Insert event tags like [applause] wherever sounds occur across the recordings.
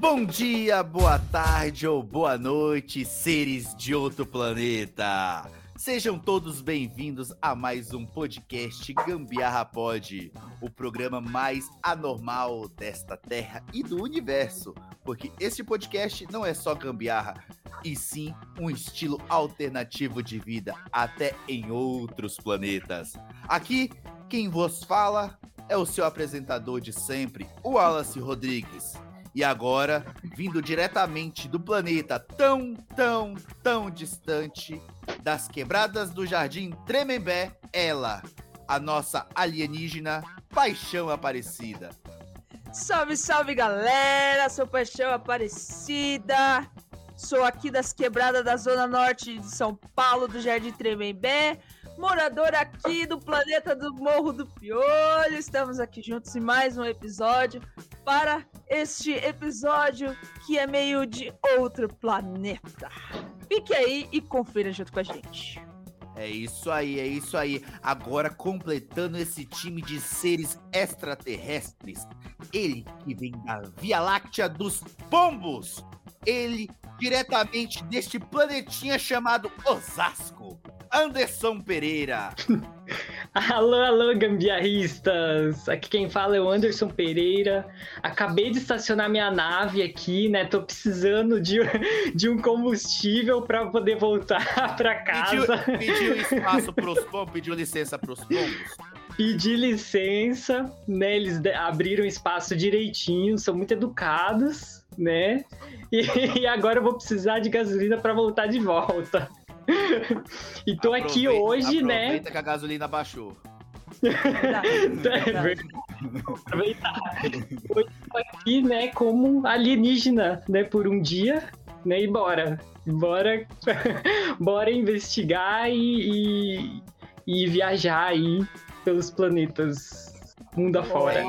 Bom dia, boa tarde ou boa noite, seres de outro planeta! Sejam todos bem-vindos a mais um podcast Gambiarra Pod, o programa mais anormal desta terra e do universo, porque este podcast não é só gambiarra, e sim um estilo alternativo de vida até em outros planetas. Aqui, quem vos fala é o seu apresentador de sempre, o Wallace Rodrigues. E agora, vindo diretamente do planeta tão, tão, tão distante das quebradas do Jardim Tremembé, ela, a nossa alienígena Paixão Aparecida. Salve, salve galera! Sou Paixão Aparecida. Sou aqui das quebradas da Zona Norte de São Paulo, do Jardim Tremembé. Morador aqui do planeta do Morro do Piolho. Estamos aqui juntos em mais um episódio para este episódio que é meio de outro planeta. Fique aí e confira junto com a gente. É isso aí, é isso aí. Agora completando esse time de seres extraterrestres. Ele que vem da Via Láctea dos Pombos. Ele diretamente deste planetinha chamado Osasco. Anderson Pereira. [laughs] alô, alô, gambiarristas! Aqui quem fala é o Anderson Pereira. Acabei de estacionar minha nave aqui, né? Tô precisando de, de um combustível para poder voltar [laughs] para casa. Pediu, pediu [laughs] espaço pros pombos, pediu licença pros pombos. Pedi licença, né? Eles abriram espaço direitinho, são muito educados, né? E, [laughs] e agora eu vou precisar de gasolina para voltar de volta. [laughs] e tô aproveita, aqui hoje, né? Aproveita que a gasolina baixou. Aproveitar. Hoje tô aqui, né, como alienígena, né, por um dia, né, e bora. Bora, [laughs] bora investigar e, e, e viajar aí pelos planetas mundo afora.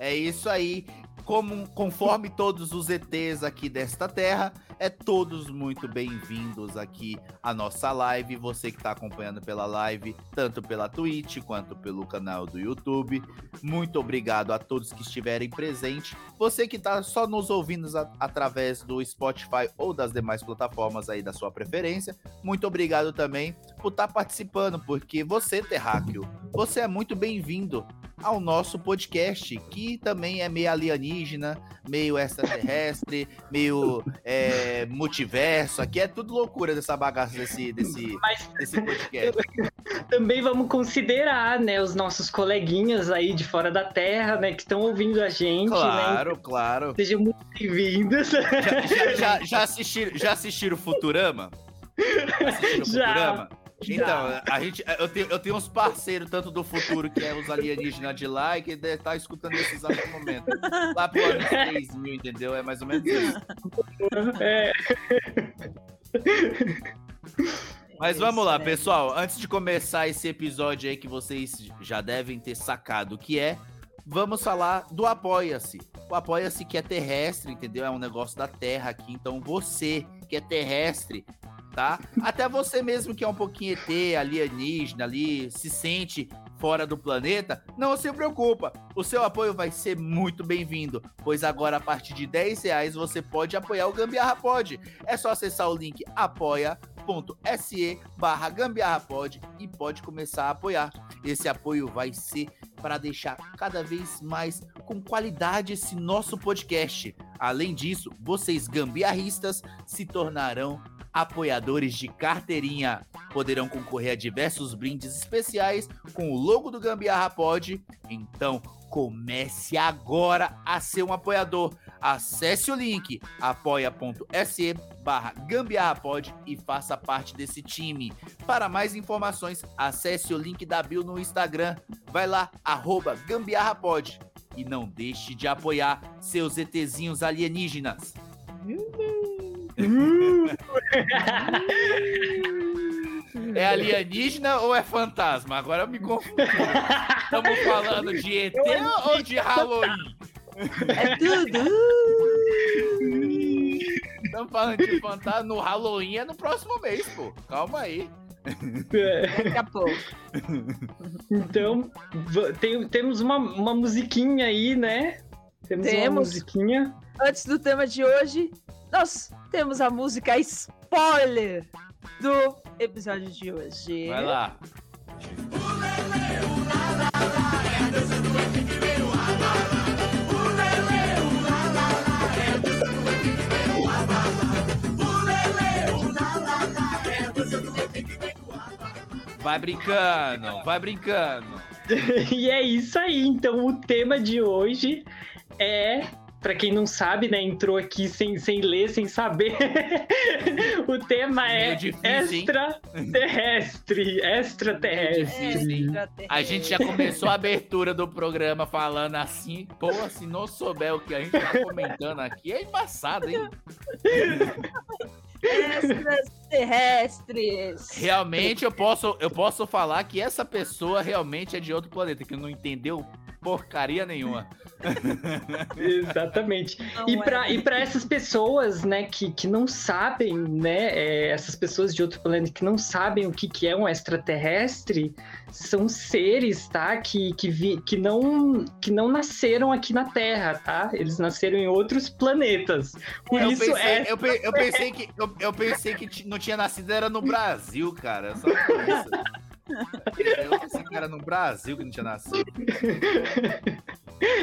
É isso aí. Como, conforme todos os ETs aqui desta terra, é todos muito bem-vindos aqui à nossa live. Você que está acompanhando pela live, tanto pela Twitch quanto pelo canal do YouTube. Muito obrigado a todos que estiverem presentes. Você que está só nos ouvindo através do Spotify ou das demais plataformas aí da sua preferência. Muito obrigado também por estar tá participando, porque você, terráqueo, você é muito bem-vindo ao nosso podcast, que também é meio alienígena, meio extraterrestre, [laughs] meio é, multiverso. Aqui é tudo loucura dessa bagaça desse, desse, [laughs] Mas, desse podcast. [laughs] Também vamos considerar, né, os nossos coleguinhas aí de fora da Terra, né, que estão ouvindo a gente. Claro, né? claro. Sejam muito bem-vindos. Já, já, já, já, assistiram, já assistiram Futurama? Assistiram Já. Futurama? Então, a gente, eu, tenho, eu tenho uns parceiros, tanto do futuro, que é os alienígenas de lá, e que deve estar escutando esse exato momento. Lá pro ano 3000, [laughs] entendeu? É mais ou menos isso. É. Mas vamos lá, né? pessoal. Antes de começar esse episódio aí que vocês já devem ter sacado o que é, vamos falar do Apoia-se. O Apoia-se que é terrestre, entendeu? É um negócio da Terra aqui. Então você que é terrestre, tá? Até você mesmo que é um pouquinho ET, alienígena ali, se sente fora do planeta, não se preocupa. O seu apoio vai ser muito bem-vindo, pois agora a partir de 10 reais você pode apoiar o Gambiarra Pod. É só acessar o link apoia.se barra gambiarrapod e pode começar a apoiar. Esse apoio vai ser para deixar cada vez mais com qualidade esse nosso podcast. Além disso, vocês gambiarristas se tornarão apoiadores de carteirinha. Poderão concorrer a diversos brindes especiais com o logo do Gambiarra Pod. Então, comece agora a ser um apoiador. Acesse o link apoia.se barra gambiarrapod e faça parte desse time. Para mais informações, acesse o link da Bill no Instagram. Vai lá, arroba gambiarrapod. E não deixe de apoiar seus ETzinhos alienígenas. [laughs] [laughs] É alienígena ou é fantasma? Agora eu me confundo. Estamos falando de ET ou de Halloween? É tudo. Estamos falando de fantasma no Halloween é no próximo mês, pô. Calma aí. É. Daqui a pouco. Então, tem- temos uma, uma musiquinha aí, né? Temos, uma Temos. musiquinha. Antes do tema de hoje, nós temos a música spoiler do episódio de hoje. Vai lá. Vai brincando, vai brincando. [laughs] E é isso aí. Então, o tema de hoje é. Pra quem não sabe, né? Entrou aqui sem, sem ler, sem saber. [laughs] o tema é difícil, hein? extraterrestre. Extraterrestre. A gente já começou a abertura do programa falando assim. Pô, se não souber o que a gente tá comentando aqui, é embaçado, hein? Extraterrestres. Realmente eu posso, eu posso falar que essa pessoa realmente é de outro planeta, que não entendeu porcaria nenhuma. Exatamente. Não E é. para e pra essas pessoas, né, que, que não sabem, né, é, essas pessoas de outro planeta que não sabem o que, que é um extraterrestre, são seres, tá, que, que, vi, que, não, que não nasceram aqui na Terra, tá? Eles nasceram em outros planetas. Por eu, isso pensei, é... eu, pe- eu pensei que eu, eu pensei que não tinha nascido era no Brasil, cara. Só isso. Que era no Brasil que não tinha nascido.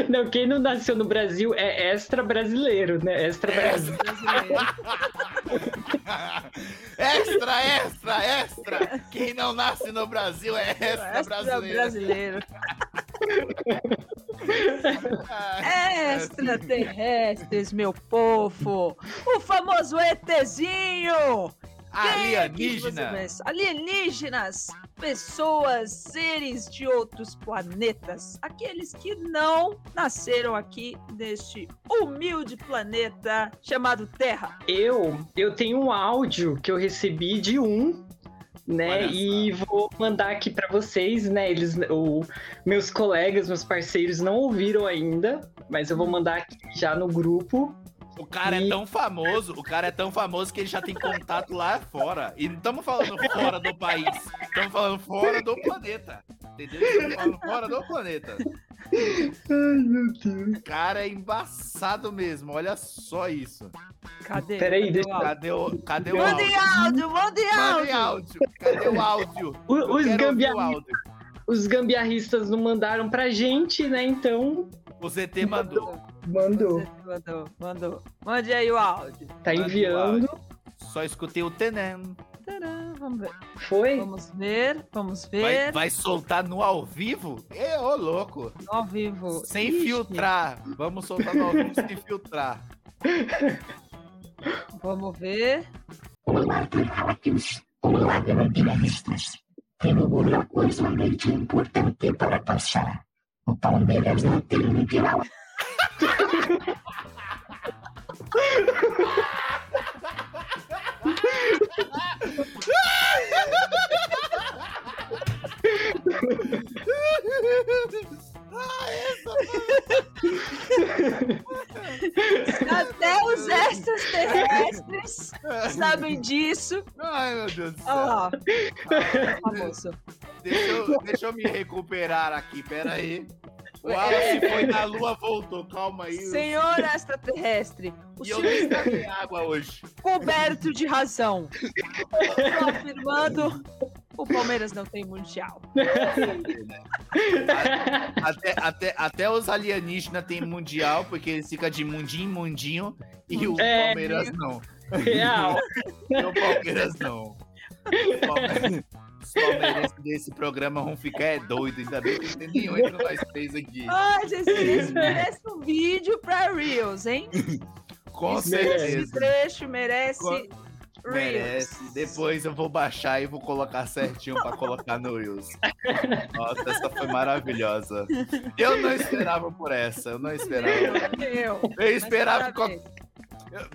Não, quem não nasceu no Brasil é extra brasileiro, né? Extra Brasil. [laughs] extra, extra, extra! Quem não nasce no Brasil é extra, brasileiro. brasileiro. Extraterrestres, meu povo. O famoso ETzinho. Quem que você Alienígena. pensa? Alienígenas, pessoas, seres de outros planetas, aqueles que não nasceram aqui neste humilde planeta chamado Terra. Eu, eu tenho um áudio que eu recebi de um, né? E vou mandar aqui pra vocês, né? Eles, o, meus colegas, meus parceiros não ouviram ainda, mas eu vou mandar aqui já no grupo. O cara é tão famoso, o cara é tão famoso que ele já tem contato lá fora. E não estamos falando fora do país, estamos falando fora do planeta. Entendeu? Estamos falando fora do planeta. Ai, meu Deus. O cara é embaçado mesmo, olha só isso. Cadê? Peraí, Cadê deixa- o áudio? Cadê o, cadê o Mandem áudio? áudio, mandem Mandem áudio. áudio. Cadê o áudio? O- os, áudio. os gambiarristas não mandaram pra gente, né? Então, O ZT mandou. Mandou. Mandou, mandou. Mande aí o áudio. Tá enviando. Só escutei o Tenem. Vamos ver. Foi? Vamos ver, vamos Vai, ver. vai soltar no ao vivo? É, ô louco. Ao vivo. Sem Ixi, filtrar. Vamos soltar no ao vivo sem filtrar. Vamos ver. Olá, terráqueos. Olá, gambiarristas. Tenho uma coisa muito importante para passar. O Palmeiras não tem Até os extraterrestres sabem disso. Ai, meu Deus do Olha céu. lá. ó. Famoso. Deixa eu, deixa eu me recuperar aqui, pera aí. O Wallace foi na lua, voltou. Calma aí. Senhor extraterrestre, o E eu senhor está água hoje. coberto de razão. Estou afirmando, o Palmeiras não tem mundial. Até, até, até os alienígenas têm mundial, porque eles ficam de mundinho em mundinho. E o É. Palmeiras não. Real. [laughs] E o Palmeiras não. Os palme- Os palmeirenses desse programa vão ficar é doido. Ainda bem que não tem nenhum entre nós três aqui. Ai, gente, esse merece um vídeo pra Reels, hein? Com Esse certeza. trecho merece Co- Reels. Merece. Depois eu vou baixar e vou colocar certinho pra colocar no Reels. Nossa, essa foi maravilhosa. Eu não esperava por essa. Eu não esperava. Eu. Eu esperava, parabéns.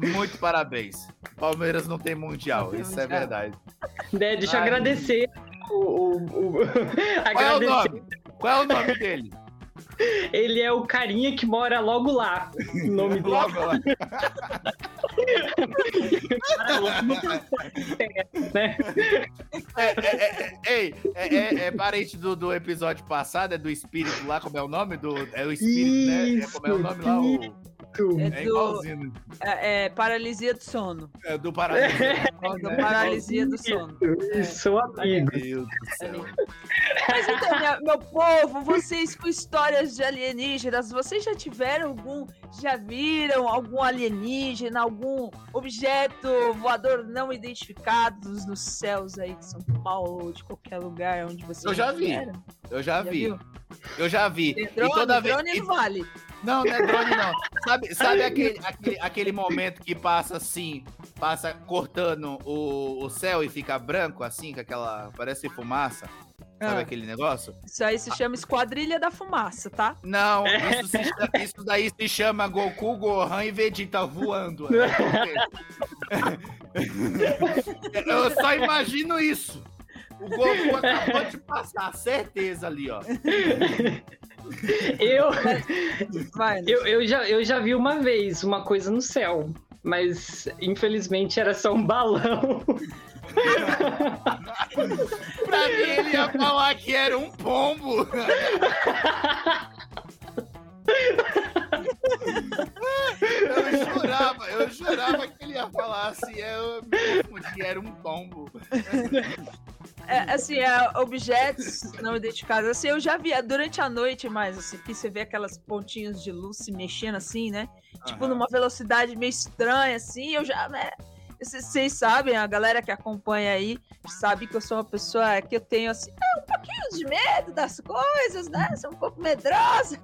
Muito parabéns. Palmeiras não tem mundial, Não tem isso é verdade. Né, deixa eu agradecer o, o- o- [laughs] Qual é o agradecer. nome? Qual é o nome dele? Ele é o carinha que mora logo lá. O nome dele. Logo lá. [laughs] né? É, é, é, é, ei, é, é- é parente do, do episódio passado, é do espírito lá, como é o nome? Do, é o espírito, né? É, como é o nome lá? O, É é do igualzinho. é, é, paralisia do sono. É do Paraná. É do paralisia do sono. Sou amigo. Meu Deus do céu. Mas então, minha- meu povo, vocês com histórias de alienígenas, vocês já tiveram algum, já viram algum alienígena, algum objeto voador não identificado nos céus aí de São Paulo ou de qualquer lugar onde vocês Eu já vi. Eu já Já vi. viu? Eu já vi. E Drone, toda vez. drone e- não vale. Não, não é drone, não. Sabe, sabe aquele, aquele, aquele momento que passa assim, passa cortando o, o céu e fica branco, assim, com aquela. Parece fumaça? Sabe Ah. aquele negócio? Isso aí se chama Esquadrilha da Fumaça, tá? Não, isso, se isso daí se chama Goku, Gohan e Vegeta voando. né? [laughs] Eu só imagino isso. O Goku acabou de passar, certeza ali, ó. Eu, Vai. eu, eu, já, eu já vi uma vez uma coisa no céu, mas infelizmente era só um balão. Pra mim, ele ia falar que era um pombo. Eu jurava, eu jurava que ele ia falar assim, eu me confundi, era um pombo. É, assim, é, objetos não identificados. Assim, eu já vi é, durante a noite, mas assim, que você vê aquelas pontinhas de luz se mexendo assim, né? Tipo, Aham. numa velocidade meio estranha, assim, eu já, né? Vocês vocês sabem, a galera que acompanha aí sabe que eu sou uma pessoa que eu tenho, assim, é, um pouquinho de medo das coisas, né? Sou um pouco medrosa.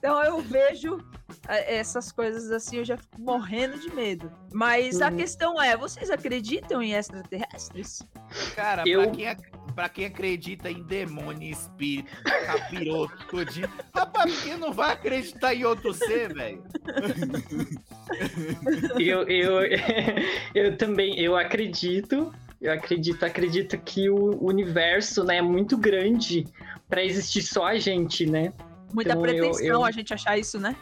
Então eu vejo é, essas coisas assim, eu já fico morrendo de medo. Mas a Uhum. questão é, vocês acreditam em extraterrestres? Cara, Eu- pra, quem, ac- pra quem acredita em demônio, espírito, capiroto, tudinho, rapaz, por que não vai acreditar em outro ser, velho? Eu, eu, [laughs] eu também, eu acredito, eu acredito, acredito que o universo, né, é muito grande para existir só a gente, né? Muita Então, eu- pretensão eu- a gente achar isso, né?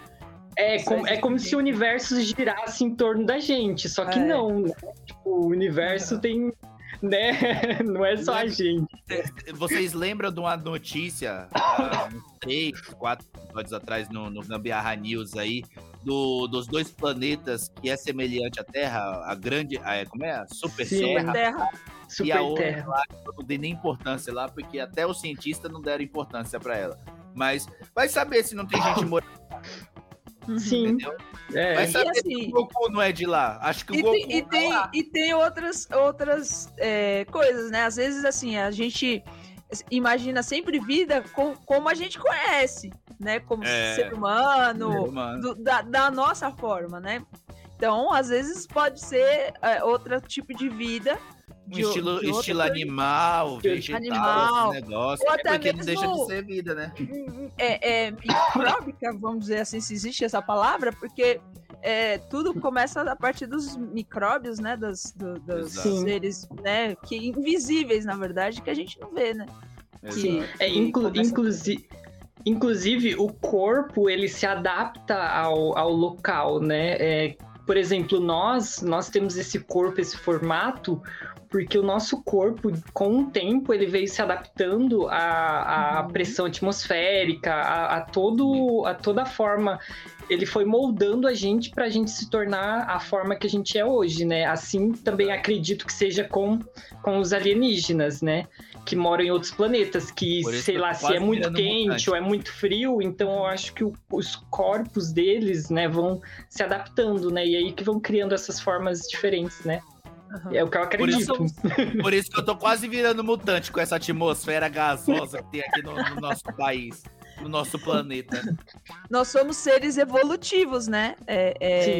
É, Só como, é como se o universo girasse em torno da gente, só que É. não, né? Tipo, o universo tem, né? [laughs] Não é só a gente. Vocês lembram de uma notícia, uns três, quatro episódios atrás no, no Gambiarra News aí, do, dos dois planetas que é semelhante à Terra, a grande, a, como é? A Super Sim. Terra. Terra. E a Super outra Terra. lá, eu não dei nem importância lá, porque até os cientistas não deram importância pra ela. Mas vai saber se não tem gente [laughs] morando, Sim, entendeu? é. Vai saber se assim, o Goku não é de lá. Acho que o E Goku tem, e tá tem, lá. e tem outras, outras é, coisas, né? Às vezes, assim, a gente imagina sempre vida com, como a gente conhece, né? Como É. ser humano, Mano. do- da, da nossa forma, né? Então, às vezes pode ser é, outro tipo de vida. Um de estilo, de estilo animal, vegetal, Animal. esse negócio. Ou até porque não deixa mesmo- de ser vida, né? é, é, micróbica, vamos dizer assim, se existe essa palavra, porque é, tudo começa a partir dos micróbios, né? Dos, do- dos seres, né? Que invisíveis, na verdade, que a gente não vê, né? Sim, Que- é, inclu- inclusive, inclusive o corpo ele se adapta ao, ao local, né? É, por exemplo, nós nós temos esse corpo, esse formato, porque o nosso corpo, com o tempo, ele veio se adaptando à, à Uhum. pressão atmosférica, a, a todo a toda a forma. Ele foi moldando a gente para a gente se tornar a forma que a gente é hoje, né? Assim também acredito que seja com, com os alienígenas, né? que moram em outros planetas, que sei lá, se é muito quente mutante. ou é muito frio, então eu acho que o- os corpos deles, né, vão se adaptando, né, e aí que vão criando essas formas diferentes, né. Aham. É o que eu Por isso- acredito. Por isso que eu tô quase virando mutante com essa atmosfera gasosa que tem aqui no, no nosso país, no nosso planeta. Nós somos seres evolutivos, né? É,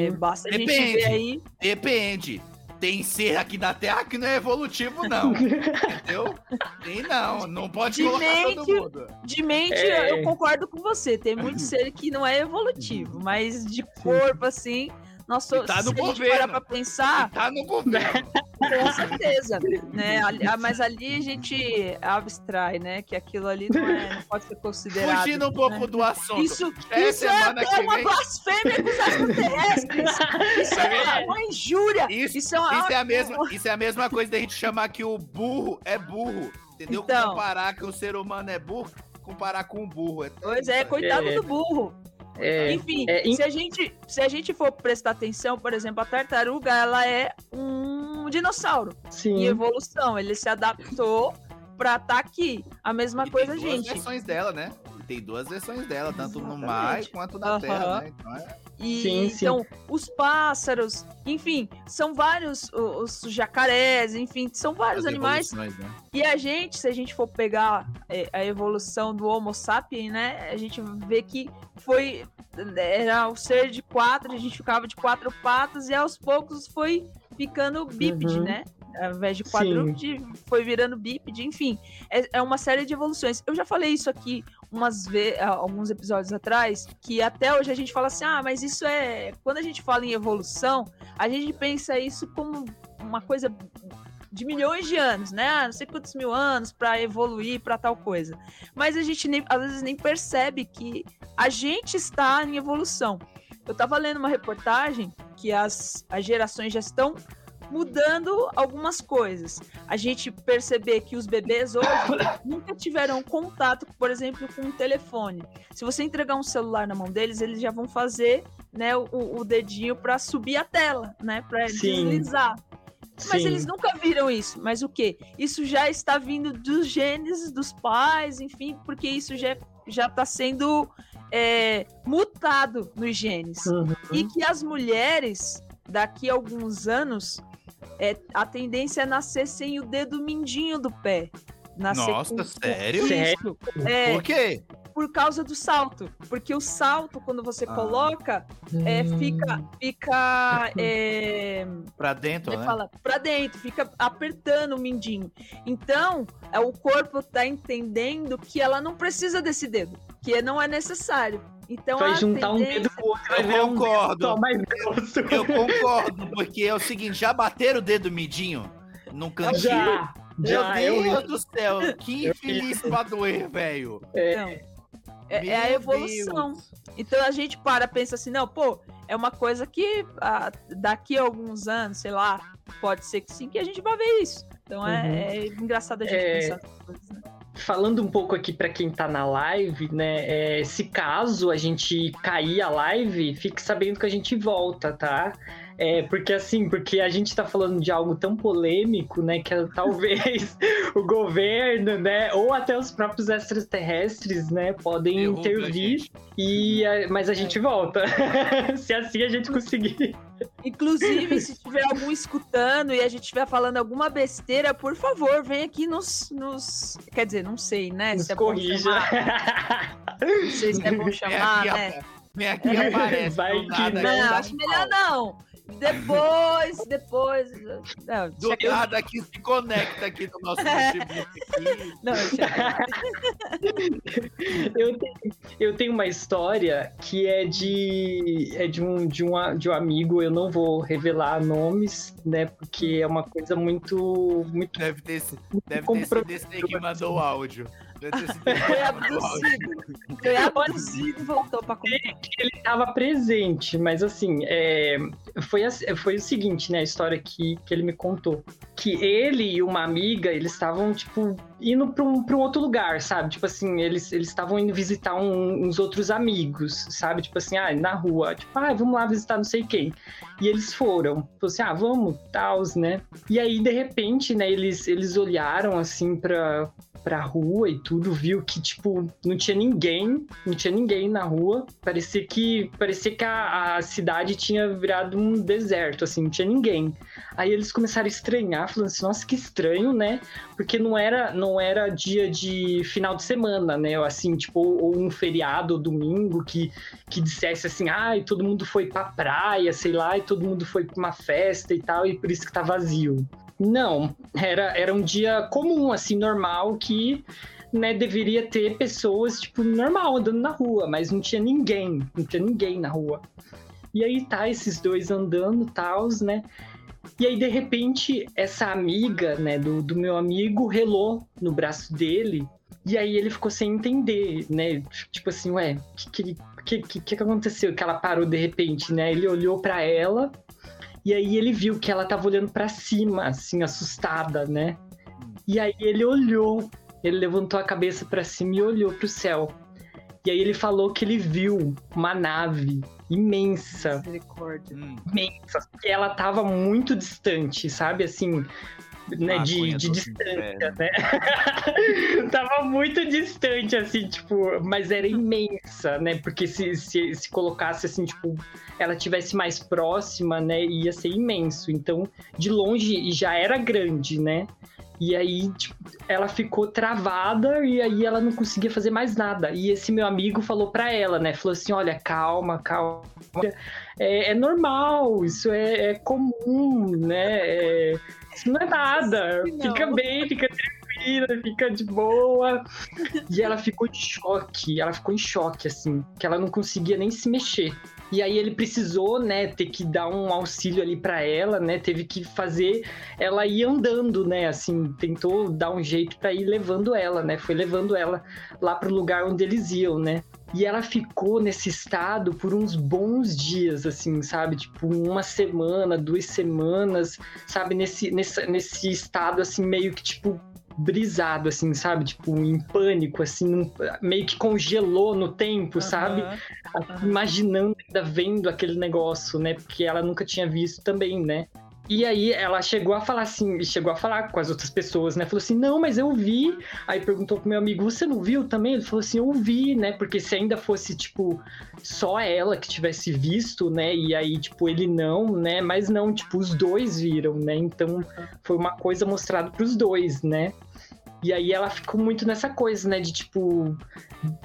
é, basta a gente Depende. ver aí. Depende. Tem ser aqui na Terra que não é evolutivo, não. Entendeu? Tem não. Não pode De colocar todo mente- mundo. De mente, É. eu concordo com você. Tem muito [laughs] ser que não é evolutivo, mas de corpo, assim, nós E tá no se a gente governo. parar pra pensar, Tá no governo. com certeza, né? Ah, mas ali a gente abstrai, né? Que aquilo ali não, é, não pode ser considerado. Fugindo um pouco né? do assunto. Isso, É isso é que uma vem. blasfêmia com os extraterrestres. [laughs] Isso é uma injúria. Isso, Isso é uma- isso é a mesma, isso é a mesma coisa da gente chamar que o burro é burro. Entendeu? Então. Comparar que o ser humano é burro, comparar com o burro. É Pois é, coitado É. do burro. É, Enfim, é, in- se, a gente, se a gente for prestar atenção, por exemplo, a tartaruga, ela é um dinossauro em sim. evolução. Ele se adaptou pra estar aqui. A mesma E coisa, tem duas gente. versões dela, né? Tem duas versões dela, tanto no Exatamente. mar quanto na Aham. terra, né? Então é... E, Sim, sim. então, os pássaros, enfim, são vários, o- os, jacarés, enfim, são vários as animais. né? E a gente, se a gente for pegar é, a evolução do Homo sapiens, né, a gente vê que foi era o ser de quatro, a gente ficava de quatro patas e aos poucos foi ficando bípede, Uhum. né? Ao invés de quadrúpede, foi virando bípede, enfim. É, é uma série de evoluções. Eu já falei isso aqui umas alguns episódios atrás, que até hoje a gente fala assim: ah, mas isso é. Quando a gente fala em evolução, a gente pensa isso como uma coisa de milhões de anos, né? Ah, não sei quantos mil anos para evoluir para tal coisa. Mas a gente nem, às vezes nem percebe que a gente está em evolução. Eu estava lendo uma reportagem que as, as gerações já estão mudando algumas coisas. A gente perceber que os bebês hoje [coughs] nunca tiveram contato, por exemplo, com um telefone. Se você entregar um celular na mão deles, eles já vão fazer né, o, o dedinho para subir a tela, né, para deslizar. Mas sim. eles nunca viram isso. Mas o que? Isso já está vindo dos genes dos pais, enfim, porque isso já já está sendo é, mutado nos genes. Uhum. E que as mulheres, daqui a alguns anos, é, a tendência é nascer sem o dedo mindinho do pé. Nascer Nossa, com- sério? Sério? É, Por quê? por causa do salto. Porque o salto, quando você Ah. coloca, é, fica, fica é, Pra dentro, é né? fala? Pra dentro, fica apertando o mindinho. Então, é, o corpo tá entendendo que ela não precisa desse dedo, que não é necessário. Então, Vai a juntar um dedo com o outro, vai Eu virar um dedo concordo. mais [laughs] grosso. Eu concordo, porque é o seguinte, já bateram o dedo midinho num cantinho? Já, Meu já, eu Deus do céu, que infeliz pra doer, velho. Então, é, é a evolução. Deus. Então a gente para, pensa assim, não, pô, é uma coisa que ah, daqui a alguns anos, sei lá, pode ser que sim, que a gente vai ver isso. Então é, Uhum. é engraçado a gente É. pensar nessas coisas, né? Falando um pouco aqui pra quem tá na live, né? é, se caso a gente cair a live, fique sabendo que a gente volta, tá? É, porque assim, porque a gente tá falando de algo tão polêmico, né? Que [laughs] talvez o governo, né? Ou até os próprios extraterrestres, né? Podem Derruba a intervir. gente. E, a- mas a É. gente volta. [laughs] se assim a gente conseguir. Inclusive, se tiver algum escutando e a gente estiver falando alguma besteira, por favor, vem aqui nos. nos... Quer dizer, não sei, né? Nos se é corrija. Não sei se é bom Vem chamar, aqui, né? vem aqui e aparece. Vai que nada, não. acho melhor não. Depois, depois. Não, Do chega- nada aqui se conecta aqui no nosso aqui. não, eu, tenho, eu tenho uma história que é de é de um, de, um, de um amigo, eu não vou revelar nomes, né? Porque é uma coisa muito. muito Deve ter, se- deve ter sido esse que mandou o áudio. Foi abduzido. Foi abduzido e voltou pra contar. ele estava presente, mas assim, é, foi, foi o seguinte, né? A história que, que ele me contou. Que ele e uma amiga, eles estavam, tipo, indo para um, pra um outro lugar, sabe? Tipo assim, eles eles estavam indo visitar um- uns outros amigos, sabe? Tipo assim, ah, na rua. Tipo, ah, vamos lá visitar não sei quem. E eles foram. Falou assim, ah, vamos, tals, né? E aí, de repente, né, eles, eles olharam, assim, pra, pra rua e tudo, viu que, tipo, não tinha ninguém, não tinha ninguém na rua. Parecia que, parecia que a, a cidade tinha virado um deserto, assim, não tinha ninguém. Aí eles começaram a estranhar, falando assim, nossa, que estranho, né? Porque não era, não era dia de final de semana, né? Assim, tipo, ou um feriado, ou domingo, que, que dissesse assim, ai, todo mundo foi pra praia, sei lá, e todo mundo foi pra uma festa e tal, e por isso que tá vazio. Não, era, era um dia comum, assim, normal, que né, deveria ter pessoas, tipo, normal, andando na rua, mas não tinha ninguém, não tinha ninguém na rua. E aí tá esses dois andando, tals, né? E aí, de repente, essa amiga, né, do, do meu amigo relou no braço dele. E aí ele ficou sem entender, né? Tipo assim, ué, o que, que, que, que, que aconteceu? Que ela parou de repente, né? Ele olhou para ela e aí ele viu que ela tava olhando para cima, assim, assustada, né? E aí ele olhou, ele levantou a cabeça para cima e olhou pro céu. E aí ele falou que ele viu uma nave imensa, Misericórdia. Hum, imensa, que ela tava muito distante, sabe? Assim, né, Ah, de, de distância, inferno. né? [laughs] tava muito distante, assim, tipo, mas era imensa, né? Porque se, se, se colocasse assim, tipo, ela tivesse mais próxima, né, ia ser imenso. Então, de longe já era grande, né? E aí, tipo, ela ficou travada e aí ela não conseguia fazer mais nada. E esse meu amigo falou pra ela, né? Falou assim: olha, calma, calma. É, é normal, isso é, é comum, né? É, não é nada. Não. Fica bem, fica tranquila, fica de boa. E ela ficou em choque, ela ficou em choque, assim, que ela não conseguia nem se mexer. E aí ele precisou, né, ter que dar um auxílio ali pra ela, né? Teve que fazer ela ir andando, né? Assim, tentou dar um jeito pra ir levando ela, né? Foi levando ela lá pro lugar onde eles iam, né? E ela ficou nesse estado por uns bons dias, assim, sabe? Tipo, uma semana, duas semanas, sabe? Nesse, nesse, nesse estado, assim, meio que, tipo, brisado, assim, sabe? Tipo, em pânico, assim, meio que congelou no tempo, sabe? Aham. imaginando, ainda vendo aquele negócio, né? Porque ela nunca tinha visto também, né? E aí ela chegou a falar assim, chegou a falar com as outras pessoas, né? Falou assim, não, mas eu vi. Aí perguntou pro meu amigo, você não viu também? Ele falou assim, eu vi, né? Porque se ainda fosse, tipo, só ela que tivesse visto, né? E aí, tipo, ele não, né? Mas não, tipo, os dois viram, né? Então foi uma coisa mostrada pros dois, né? E aí ela ficou muito nessa coisa, né? De tipo,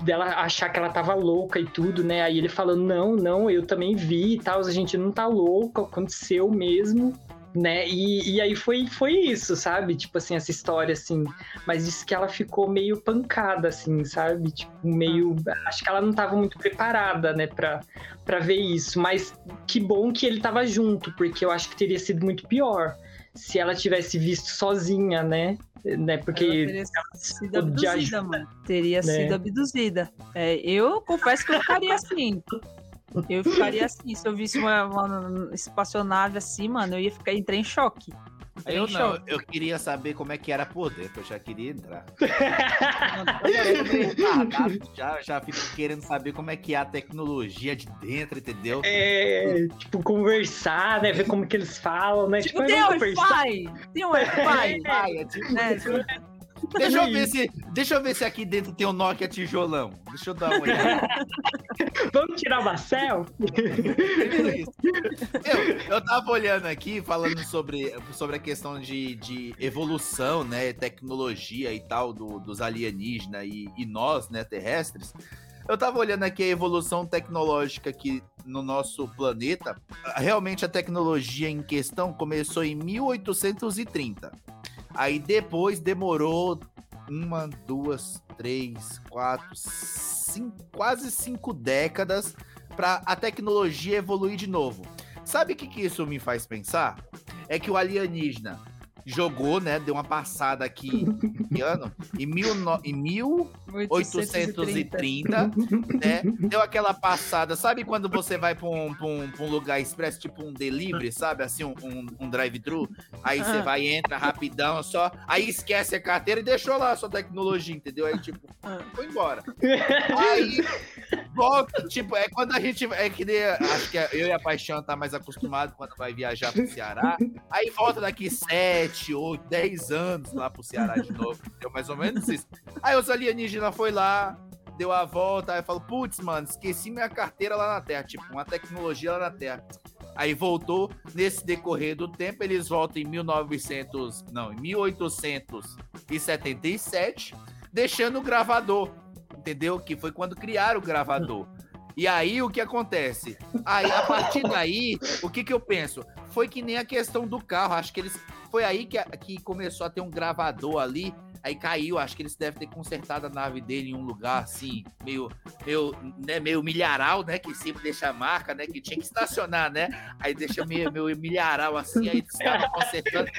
dela achar que ela tava louca e tudo, né? Aí ele falando, não, não, eu também vi e tal, a gente não tá louco, aconteceu mesmo, né? E, e aí foi, foi isso, sabe? Tipo assim, essa história, assim. Mas disse que ela ficou meio pancada, assim, sabe? Tipo, meio. Acho que ela não tava muito preparada, né, pra, pra ver isso. Mas que bom que ele tava junto, porque eu acho que teria sido muito pior se ela tivesse visto sozinha, né? né? Ela Porque teria sido abduzida, ajuda, mano. Teria né? sido abduzida. É, eu confesso que eu ficaria assim. Eu ficaria assim. Se eu visse uma, uma espaçonave assim, mano, eu ia ficar entrei em choque. Entrei Eu em não, choque. eu queria saber como é que era por dentro, eu já queria entrar. [laughs] já, já fico querendo saber como é que é a tecnologia de dentro, entendeu? É, tipo, conversar, né? Ver como que eles falam, né? Tipo, Tipo, tem um. Wi-Fi! Tem um Wi-Fi! Vai, é tipo- né? Deixa, eu ver se, deixa eu ver se aqui dentro tem um Nokia tijolão. Deixa eu dar uma olhada. [laughs] Vamos tirar uma selfie? [laughs] Eu, eu tava olhando aqui, falando sobre, sobre a questão de, de evolução, né? Tecnologia e tal, do- dos alienígenas e, e nós, né, terrestres. Eu tava olhando aqui a evolução tecnológica aqui no nosso planeta. Realmente a tecnologia em questão começou em 1830. Aí depois demorou uma, duas, três, quatro, cinco, quase cinco décadas para a tecnologia evoluir de novo. Sabe o que, que isso me faz pensar? É que o alienígena jogou, né? Deu uma passada aqui em ano, em, mil no- em 1830, né? Deu aquela passada. Sabe quando você vai pra um, pra um, pra um lugar expresso, tipo um delivery, sabe? Assim, um, um, drive-thru. Aí você Ah. vai, entra rapidão, só. Aí esquece a carteira e deixou lá a sua tecnologia, entendeu? Aí, tipo, Ah. foi embora. [laughs] Aí volta, tipo, é quando a gente. É que nem, acho que eu e a Paixão tá mais acostumado quando vai viajar pro Ceará. Aí volta daqui 7, 8, 10 anos lá pro Ceará de novo. Deu mais ou menos isso. Aí os alienígenas foi lá, deu a volta, aí falou, putz, mano, esqueci minha carteira lá na Terra. Tipo, uma tecnologia lá na Terra. Aí voltou, nesse decorrer do tempo, eles voltam em 1900, não, em 1877, deixando o gravador, entendeu? Que foi quando criaram o gravador. E aí o que acontece? Aí a partir daí, o que que eu penso? Foi que nem a questão do carro, acho que eles foi aí que, que começou a ter um gravador ali Aí caiu, acho que eles devem ter consertado a nave dele em um lugar assim, meio, meio, né, meio milharal, né? Que sempre deixa a marca, né? Que tinha que estacionar, né? Aí deixa meio, meio milharal assim, aí estava consertando.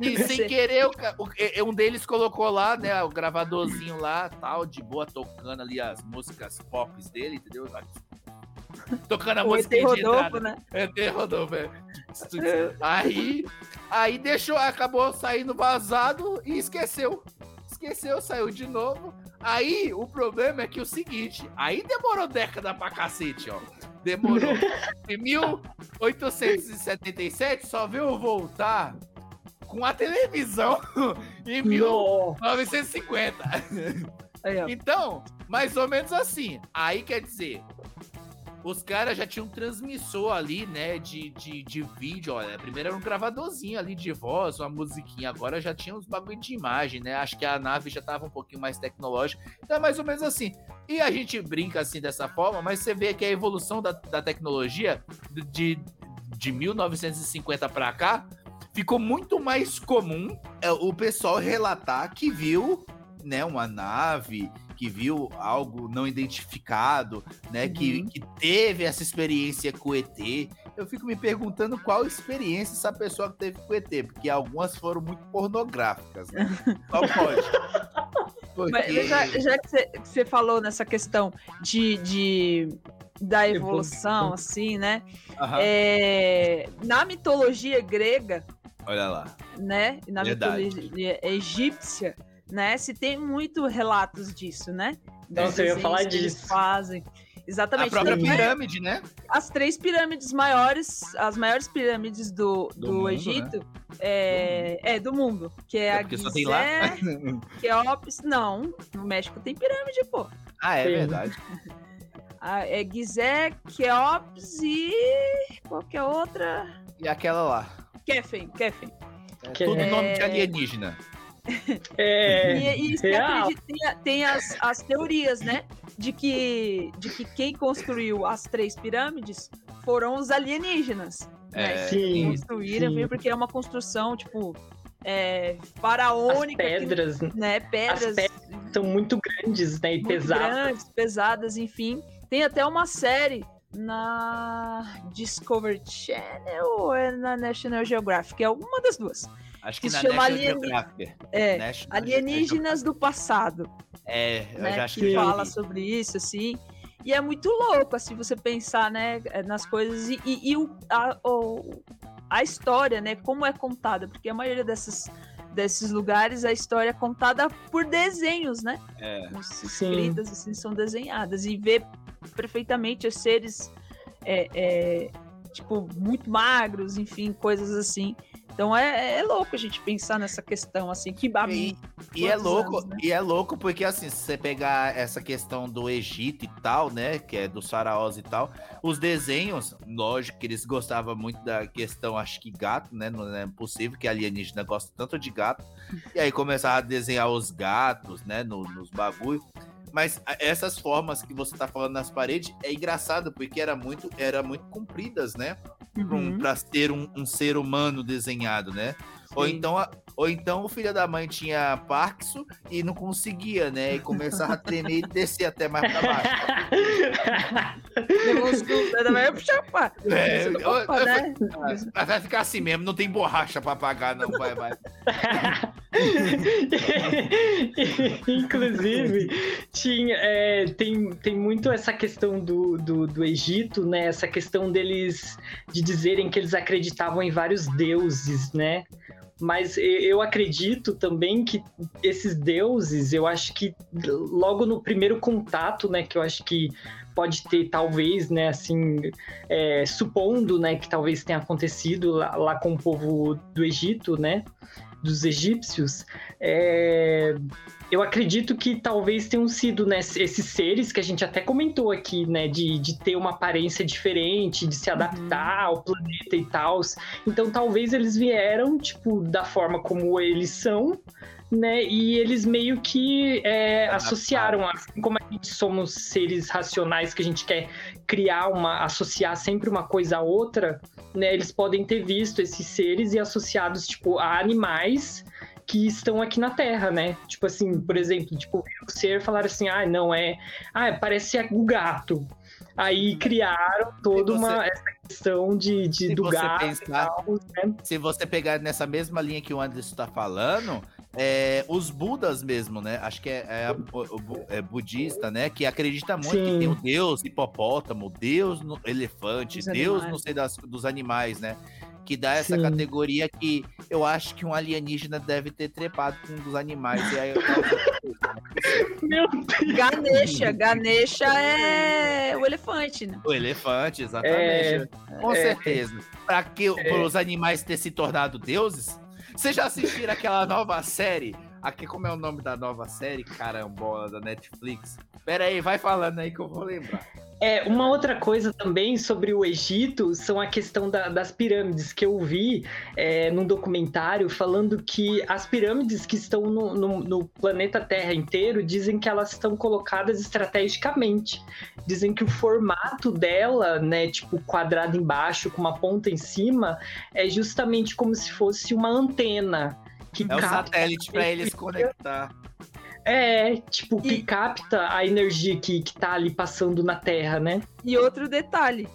E sem querer, o um deles colocou lá, né, o gravadorzinho lá, tal, de boa, tocando ali as músicas pop dele, entendeu? Tocando a O ET música de Rodolfo, entrada. né? ET Rodolfo, é. Aí, aí deixou, acabou saindo vazado e esqueceu. Esqueceu, saiu de novo. Aí, o problema é que o seguinte, aí demorou década pra cacete, ó. Demorou. [laughs] Em 1877, só veio voltar com a televisão [laughs] em Não. 1950. Aí, ó. Então, mais ou menos assim. Aí quer dizer, os caras já tinham um transmissor ali, né, de, de, de vídeo. Olha, primeiro era um gravadorzinho ali de voz, uma musiquinha. Agora já tinha uns bagulho de imagem, né? Acho que a nave já tava um pouquinho mais tecnológica. Então é mais ou menos assim. E a gente brinca assim dessa forma, mas você vê que a evolução da, da tecnologia de, de 1950 pra cá ficou muito mais comum é, o pessoal relatar que viu né, uma nave, que viu algo não identificado, né, que, que teve essa experiência com o ET. Eu fico me perguntando qual experiência essa pessoa teve com o ET, porque algumas foram muito pornográficas, né? Só pode. [laughs] Porque... Mas já, já que você- falou nessa questão de, de- da evolução, assim, né? Aham, É, na mitologia grega, Olha lá. né? e Na Verdade. mitologia egípcia, né? Se tem muito relatos disso, né? Nossa, eu ia falar que eles disso. Fazem. A Exatamente. própria Tanto é- pirâmide, né? as três pirâmides maiores, as maiores pirâmides do, Do do, mundo, Egito, é, é do mundo, que é, É a porque só tem lá. Gizé, Quéops, não, no México tem pirâmide, pô. Ah, é Sim. verdade. [laughs] Ah, É Gizé, Quéops e qualquer outra, E aquela lá. Kefen, Kefen. É tudo é- nome de alienígena. É, E, e acredita- tem, tem as, as teorias, né, de que, de que quem construiu as três pirâmides foram os alienígenas. né, É, que Sim, construíram, sim. porque é uma construção, tipo, é, As faraônica. que- pedras né, pedras são muito grandes, né? E muito pesadas. grandes, pesadas, enfim. Tem até uma série na Discovery Channel ou é na National Geographic? É alguma das duas. Acho que que na se chama National alien- Geographic. É, National Alienígenas do Passado, É, eu né? já acho que que já fala sobre isso, assim. E é muito louco, assim, você pensar, né, nas coisas e, e- e o, a, o- a história, né, como é contada, porque a maioria dessas, desses lugares, a história é contada por desenhos, né? É. As Sim. escritas, assim, são desenhadas e vê perfeitamente os seres, é, é, tipo, muito magros, enfim, coisas assim. Então é, é louco a gente pensar nessa questão, assim, que a E, e é louco, anos, né? e é louco porque assim, se você pegar essa questão do Egito e tal, né, que é dos faraós e tal, os desenhos, lógico que eles gostavam muito da questão, acho que gato, né, não é possível que alienígena gosta tanto de gato. E aí começava a desenhar os gatos, né, no- nos bagulho. Mas essas formas que você tá falando nas paredes é engraçado porque era muito, era muito compridas, né? Um- Uhum. pra ser um, um ser humano desenhado, né? Ou então, ou então o filho da mãe tinha Parkinson e não conseguia, né? E começava a tremer e descer até mais pra baixo. [laughs] Vai puxar, pá. É, eu- Opa, eu- né? Mas vai ficar assim mesmo, não tem borracha pra pagar, não, vai, vai. [laughs] Inclusive, tinha, é, tem, tem muito essa questão do, do, do Egito, né? Essa questão deles de dizerem que eles acreditavam em vários deuses, né? Mas eu acredito também que esses deuses, eu acho que logo no primeiro contato, né? Que eu acho que pode ter, talvez, né? Assim, é, supondo, né? Que talvez tenha acontecido lá, lá com o povo do Egito, né? Dos egípcios. É, eu acredito que talvez tenham sido né, esses seres que a gente até comentou aqui, né? De, de ter uma aparência diferente, de se adaptar ao planeta e tal. Então talvez eles vieram, tipo, da forma como eles são, né? E eles meio que é, associaram, assim como a gente somos seres racionais que a gente quer criar uma, associar sempre uma coisa a outra, né? Eles podem ter visto esses seres e associados, tipo, a animais que estão aqui na Terra, né? Tipo assim, por exemplo, tipo, o ser falar assim, ah, não é, ah, parece o gato. Aí criaram toda você- uma essa questão de, de Se do você gato pensar- tal, né? Se você pegar nessa mesma linha que o Anderson tá falando, é, os Budas mesmo, né? Acho que é, é, é budista, né? Que acredita muito que Sim. tem o Deus hipopótamo, Deus no- elefante, Dos Deus animais. não sei das, dos animais, né? Que dá essa Sim. categoria que eu acho que um alienígena deve ter trepado com um dos animais. E aí, [laughs] Meu Deus. Ganesha. Ganesha é o elefante, né? o elefante, exatamente. Com é. certeza. Para que os animais ter se tornado deuses? Vocês já assistiram aquela nova série? Aqui, como é o nome da nova série? Carambola, da Netflix. Pera aí, vai falando aí que eu vou lembrar. É, uma outra coisa também sobre o Egito são a questão da- das pirâmides, que eu vi é, num documentário falando que as pirâmides que estão no, no- no planeta Terra inteiro dizem que elas estão colocadas estrategicamente. Dizem que o formato dela, né, tipo quadrado embaixo com uma ponta em cima, é justamente como se fosse uma antena. Que É o capta satélite para eles conectar. É, tipo, que E- capta a energia que, que tá ali passando na Terra, né? E outro detalhe.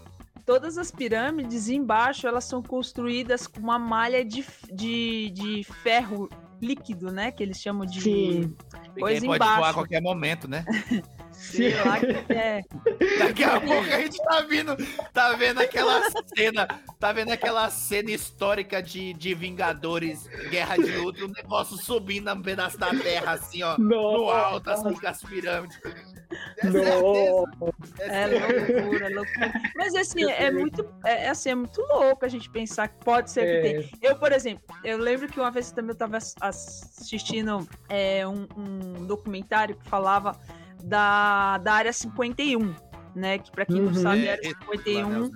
Todas as pirâmides embaixo, elas são construídas com uma malha de, de, de ferro líquido, né? Que eles chamam de... Sim. Coisa pode embaixo. voar a qualquer momento, né? [laughs] Sei lá que é. [laughs] Daqui a pouco a gente tá vindo, tá vendo aquela cena, tá vendo aquela cena histórica de, de Vingadores, Guerra de Ultron, o negócio subindo um pedaço da terra, assim, ó, no alto, assim, com as pirâmides. É é É loucura, loucura. Mas assim, é muito, é, assim, é muito louco a gente pensar que pode ser que É. tem. Eu, por exemplo, eu lembro que uma vez também eu tava ass- assistindo é, um, um documentário que falava da, da área 51, né? Que pra quem não Uhum. sabe, a É, área esse 51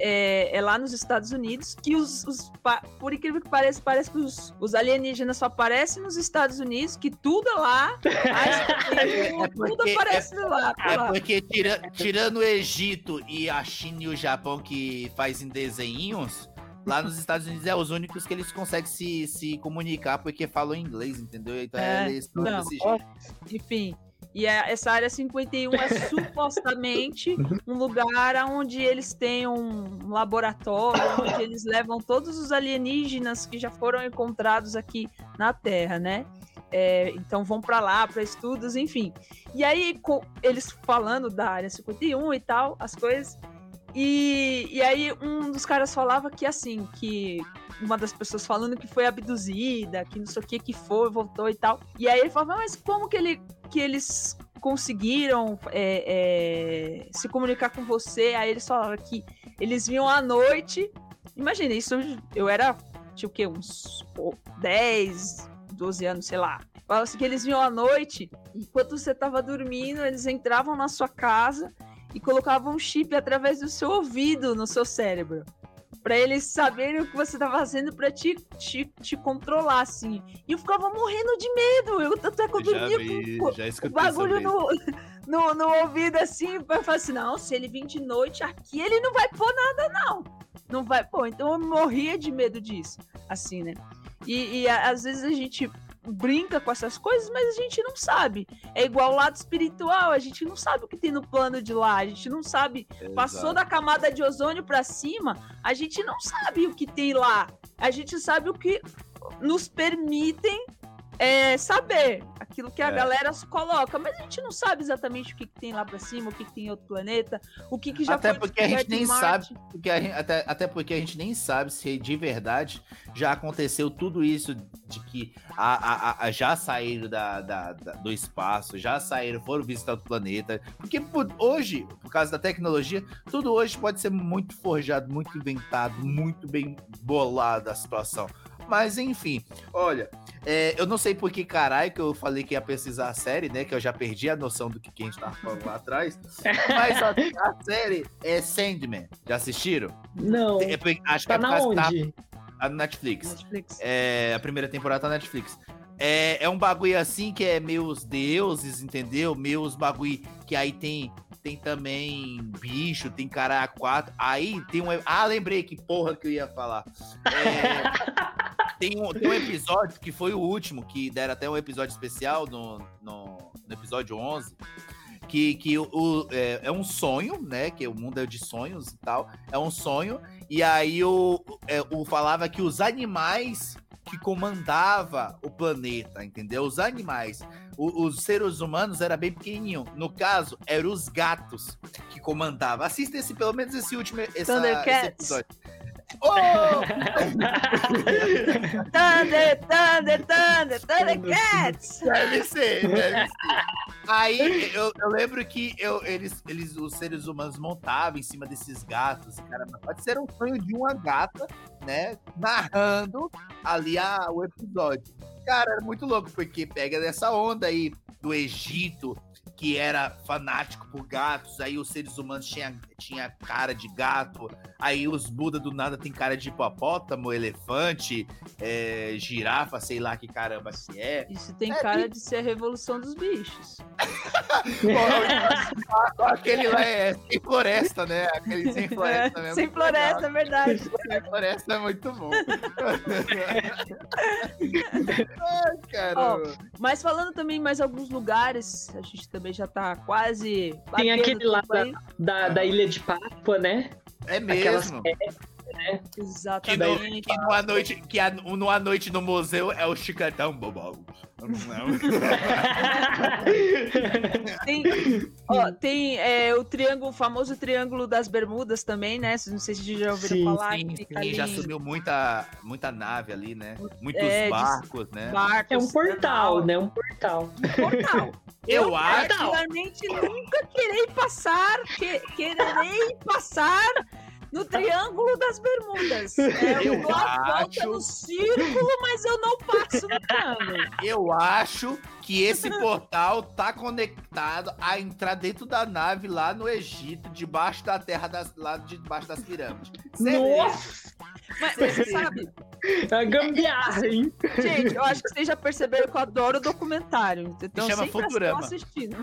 é, é lá nos Estados Unidos, que os, os por incrível que pareça, parece que os, os alienígenas só aparecem nos Estados Unidos, que tudo é lá, a área 51, É tudo porque- aparece lá. tá É lá. porque tira- tirando o Egito e a China e o Japão que fazem desenhinhos, lá nos Estados Unidos é os únicos que eles conseguem se, se comunicar porque falam inglês, entendeu? Então É, eles estão não, desse jeito. Enfim. E a- essa área 51 é supostamente um lugar onde eles têm um laboratório, onde eles levam todos os alienígenas que já foram encontrados aqui na Terra, né? É, então vão para lá para estudos, enfim. E aí co- eles falando da área 51 e tal, as coisas. E, e aí um dos caras falava que assim, que uma das pessoas falando que foi abduzida, que não sei o que que foi, voltou e tal. E aí ele falava, mas como que, ele, que eles conseguiram é, é, se comunicar com você? Aí eles falavam que eles vinham à noite. Imagina, isso eu era, tinha o quê? Uns pô, 10, 12 anos, sei lá. Falava assim que eles vinham à noite, enquanto você tava dormindo, eles entravam na sua casa e colocavam um chip através do seu ouvido no seu cérebro. Pra eles saberem o que você tá fazendo pra te, te, te controlar, assim. E eu ficava morrendo de medo. Eu tanto é que eu dormia vi, com o bagulho no, [laughs] no, no ouvido, assim. Eu falava assim, não, se ele vir de noite aqui, ele não vai pôr nada, não. Não vai pôr. Então eu morria de medo disso, assim, né? E, e às vezes a gente brinca com essas coisas, mas a gente não sabe. É igual o lado espiritual, a gente não sabe o que tem no plano de lá, a gente não sabe Passou Exato. da camada de ozônio pra cima, a gente não sabe o que tem lá. A gente sabe o que nos permitem é, saber. Aquilo que a É. galera coloca. Mas a gente não sabe exatamente o que, que tem lá pra cima, o que, que tem em outro planeta, o que, que já Até foi porque a gente nem sabe, porque gente- até, até porque a gente nem sabe se de verdade já aconteceu tudo isso de que a, a- a- a- já saíram da, da- da- do espaço, já saíram, foram visitar outro planeta. Porque por- hoje, por causa da tecnologia, tudo hoje pode ser muito forjado, muito inventado, muito bem bolado a situação. Mas enfim, olha, é, eu não sei por que caralho que eu falei que ia precisar a série, né? Que eu já perdi a noção do que, que a gente tava falando lá atrás. Mas a, [laughs] a série é Sandman. Já assistiram? Não. É acho que Tá é na que tá onde? tá no Netflix. Netflix. É, a primeira temporada tá na Netflix. É, é um bagulho assim que é meio os deuses, entendeu? Meio os bagulho que aí tem tem também bicho, tem cara a quatro. Aí tem um. Ah, lembrei que porra que eu ia falar. É, [laughs] Tem um, tem um episódio que foi o último, que deram até um episódio especial no, no, no episódio 11, que, que o, é, é um sonho, né? Que o mundo é de sonhos e tal. É um sonho. E aí o, é, o falava que os animais que comandava o planeta, entendeu? Os animais. O- os seres humanos era bem pequenininho. No caso, eram os gatos que comandavam. Assista esse, pelo menos esse último essa, esse episódio. Oh! [laughs] Thunder, Thunder, Thunder, Thundercats! Deve ser, deve ser. Aí eu, eu lembro que eu, eles, eles, os seres humanos montavam em cima desses gatos. Caramba, pode ser um sonho de uma gata, né? Narrando ali a, o episódio. Cara, era muito louco, porque pega dessa onda aí do Egito, que era fanático por gatos, aí os seres humanos tinham tinha cara de gato, aí os Buda do nada tem cara de hipopótamo, elefante, é, girafa, sei lá que caramba que é. Isso tem É, cara de ser a revolução dos bichos. [laughs] Aquele lá é sem floresta, né? Aquele sem [laughs] floresta É, mesmo. sem floresta, é verdade. [laughs] Sem floresta é muito bom. Ai, caramba. Mas falando também em mais alguns lugares, a gente também já tá quase. Tem aquele lá aí. Da, da Ilha de Páscoa, né? é aquelas mesmo. Que, no, Exatamente. que numa noite, que a, numa noite no museu é o chicletão bobão. [laughs] Tem, ó, tem é, o triângulo, o famoso triângulo das Bermudas também, né? Não sei se vocês já ouviram Sim, falar. Sim, sim, ali já em sumiu muita, muita nave ali, né? Muitos É, de- barcos, né? barcos, É um portal, canal. né? Um portal. Portal. [laughs] Eu acho. particularmente nunca querei passar, que, quererei passar no Triângulo das Bermudas. É, eu Eu dou a volta acho- no círculo, mas eu não passo no triângulo. Eu acho que esse portal tá conectado a entrar dentro da nave lá no Egito, debaixo da terra, das, lá debaixo das pirâmides. Nossa! Mas, mas você sabe, A gambiarra, hein? gente, eu acho que vocês já perceberam que eu adoro documentário. Então, chama sempre Futurama. estou assistindo.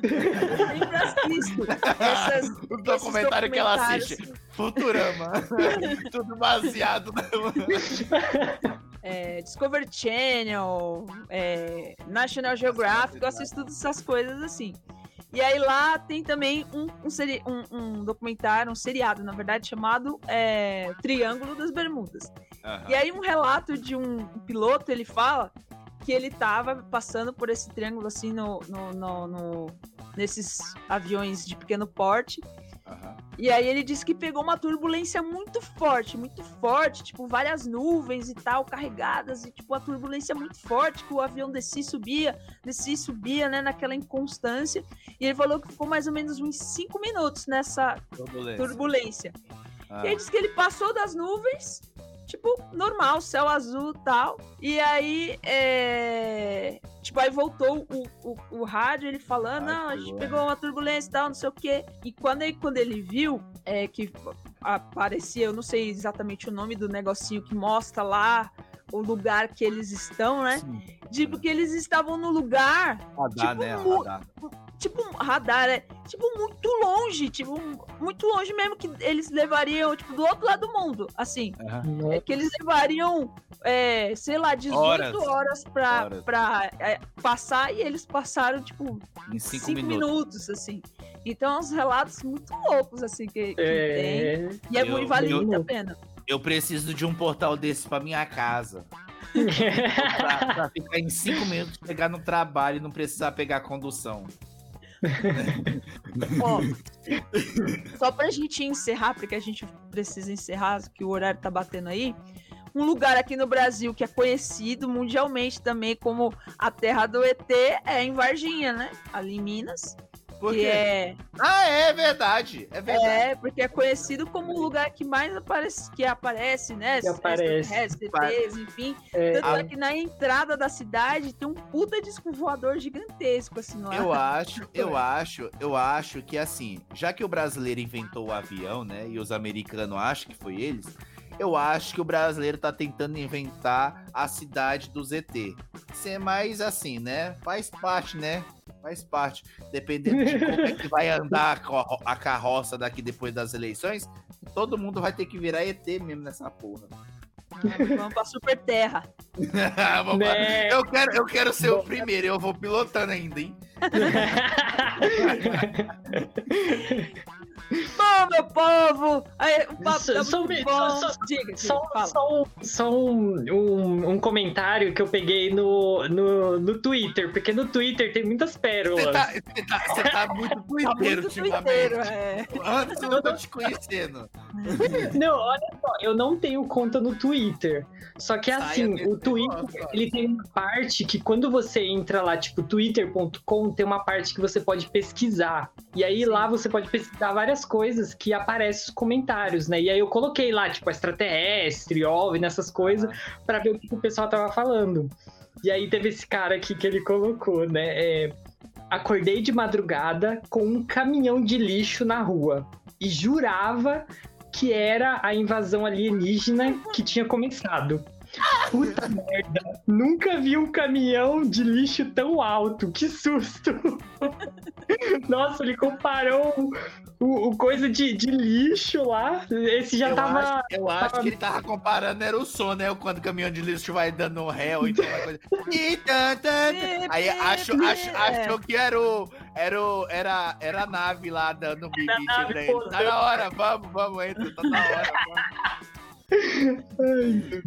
sempre assisto. [laughs] Essas, O documentário que ela assiste. Futurama. [laughs] Tudo baseado na. [laughs] é, Discovery Channel, é, National Geographic, eu assisto todas essas coisas assim. E aí lá tem também um, um, seri- um- um documentário, um seriado, na verdade, chamado é, Triângulo das Bermudas. E aí um relato de um piloto, ele fala que ele tava passando por esse triângulo assim no, no- no- no- nesses aviões de pequeno porte. Aham. E aí ele disse que pegou uma turbulência muito forte, muito forte, tipo, várias nuvens e tal, carregadas, e tipo, a turbulência muito forte, que o avião descia e subia, descia e subia, né, naquela inconstância. E ele falou que ficou mais ou menos uns cinco minutos nessa Turbulência. turbulência. Ah. E aí disse que ele passou das nuvens, tipo, normal, céu azul e tal. E aí, é... tipo, aí voltou o, o, o rádio, ele falando, Ai, não, a gente pegou uma turbulência e tal, não sei o quê. E quando ele, quando ele viu, é, que aparecia, eu não sei exatamente o nome do negocinho que mostra lá o lugar que eles estão, né? Sim. Tipo, que eles estavam no lugar Radar, Tipo, né? Radar. tipo, radar, é, tipo, muito longe, tipo, muito longe mesmo que eles levariam, tipo, do outro lado do mundo, assim, é, que eles levariam, é, sei lá, 18 Horas. horas, pra, Horas. pra é, passar e eles passaram, tipo, Em cinco, 5 minutos. minutos. assim. Então, uns relatos muito loucos, assim, que, que tem. É. E é Eu- muito, vale muito a pena. Eu preciso de um portal desse pra minha casa. [laughs] Pra, pra ficar em cinco minutos, chegar no trabalho e não precisar pegar condução. Ó, só pra gente encerrar, porque a gente precisa encerrar, que o horário tá batendo aí. Um lugar aqui no Brasil que é conhecido mundialmente também como a terra do ET é em Varginha, né? Ali em Minas. Por que quê? é, Ah, é verdade. É verdade. é, porque é conhecido como o lugar que mais aparece, que aparece, né? Que aparece. enfim. É, Tanto é que na entrada da cidade tem um puta disco voador gigantesco, assim, lá. Eu acho, eu acho, eu acho que assim, já que o brasileiro inventou o avião, né, e os americanos acham que foi eles, eu acho que o brasileiro tá tentando inventar a cidade do ZT. Ser mais assim, né? Faz parte, né? Faz parte. Dependendo de como é que vai andar a carro- a carroça daqui depois das eleições, todo mundo vai ter que virar ET mesmo nessa porra. Vamos pra Super Terra. [laughs] Né? eu, quero, eu quero ser o Bom. primeiro, eu vou pilotando ainda, hein? [laughs] [laughs] Bom, meu povo! Aí, o papo Só- tá só muito bom. só- só- Diga, Só, só um, só um, um, um comentário que eu peguei no, no, no Twitter, porque no Twitter tem muitas pérolas. Você tá, tá, tá muito Tá twitteiro muito ultimamente. twitteiro, é. Antes eu não tô te conhecendo. Não, olha eu não tenho conta no Twitter. Só que Saia assim, desse o Twitter, ele tem uma parte que quando você entra lá, tipo, twitter.com, tem uma parte que você pode pesquisar. E aí lá você pode pesquisar várias coisas que aparecem os comentários, né? E aí eu coloquei lá, tipo, extraterrestre, OVNI, nessas coisas, pra ver o que o pessoal tava falando. E aí teve esse cara aqui que ele colocou, né? É, Acordei de madrugada com um caminhão de lixo na rua e jurava que era a invasão alienígena que tinha começado. Puta merda, nunca vi um caminhão de lixo tão alto, que susto! Nossa, ele comparou o, o coisa de, de lixo lá, esse já eu tava. acho, eu acho tava- que ele tava comparando, era o som, né? Quando o caminhão de lixo vai dando um ré ou então coisa. E tan. Aí acho, acho, achou que era o. Era, o, era, era a nave lá dando um bibite nave pra ele. Tá na hora, vamos, vamos, entra, tá na hora. Vamos.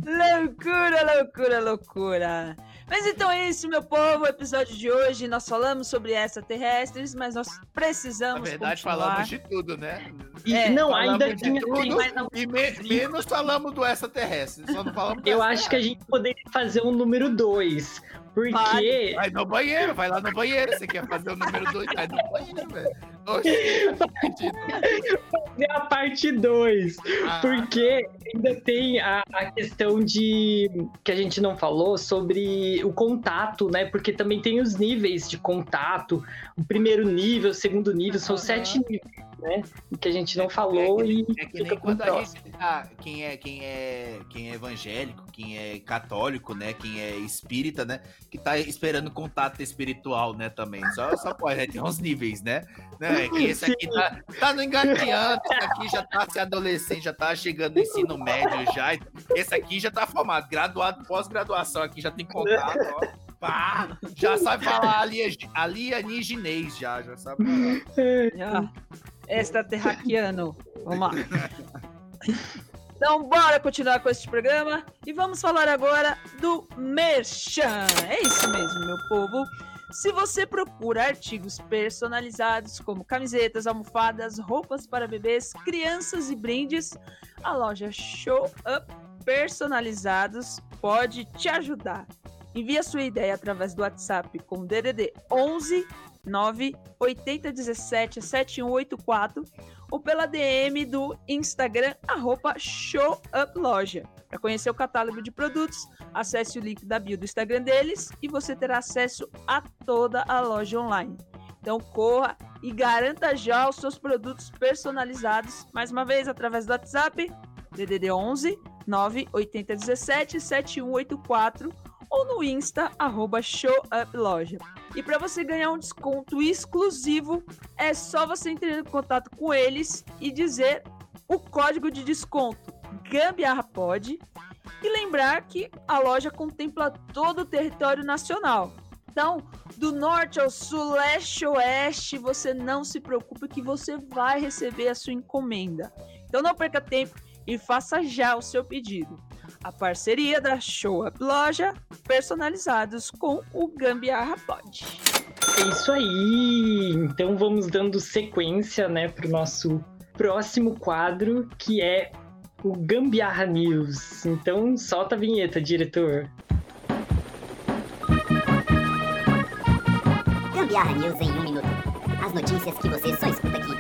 Loucura, loucura, loucura. Mas então é isso, meu povo. O episódio de hoje nós falamos sobre extraterrestres, mas nós Na precisamos verdade, continuar. falamos de tudo, né? E, É, não, ainda de tinha. tudo. tem mais algum- E me- menos falamos do extraterrestre, só não falamos do Eu acho que a gente poderia fazer um número 2. Porque. Vale. Vai no banheiro, vai lá no banheiro. Você quer fazer o número 2? Vai no banheiro, velho. Fazer a parte 2. Ah, Porque ainda tem a, a questão de que a gente não falou sobre o contato, né? Porque também tem os níveis de contato. O primeiro nível, o segundo nível, são sete níveis, né? Que a gente não falou é que, e é que fica quando a gente tá, quem é quem é quem é evangélico, quem é católico, né, quem é espírita, né, que tá esperando contato espiritual, né, também. Só só pode, né, tem uns níveis, né? né que esse aqui tá, tá no engateando, esse aqui já tá se adolescente, já tá chegando no ensino médio já. Esse aqui já tá formado, graduado, pós-graduação aqui já tem contato, ó. Pá, já sabe falar ali alienígenês já, já sabe. falar. Extraterraquiano. Vamos lá. Então, bora continuar com este programa e vamos falar agora do Merchan. É isso mesmo, meu povo. Se você procura artigos personalizados como camisetas, almofadas, roupas para bebês, crianças e brindes, a loja Show Up Personalizados pode te ajudar. Envie a sua ideia através do WhatsApp com DDD 11 9 80 17 7184 ou pela DM do Instagram arroba showuploja. Para conhecer o catálogo de produtos, acesse o link da bio do Instagram deles e você terá acesso a toda a loja online. Então corra e garanta já os seus produtos personalizados, mais uma vez através do WhatsApp DDD 11 9 80 17 7184 ou no Insta arroba showuploja. E para você ganhar um desconto exclusivo, é só você entrar em contato com eles e dizer o código de desconto GambiarraPod e lembrar que a loja contempla todo o território nacional. Então, do norte ao sul, leste oeste, você não se preocupe que você vai receber a sua encomenda. Então não perca tempo e faça já o seu pedido. A parceria da Show Up Loja, personalizados com o Gambiarra Pod. É isso aí! Então vamos dando sequência, né, pro nosso próximo quadro, que é o Gambiarra News. Então solta a vinheta, diretor. Gambiarra News em um minuto. As notícias que você só escuta aqui.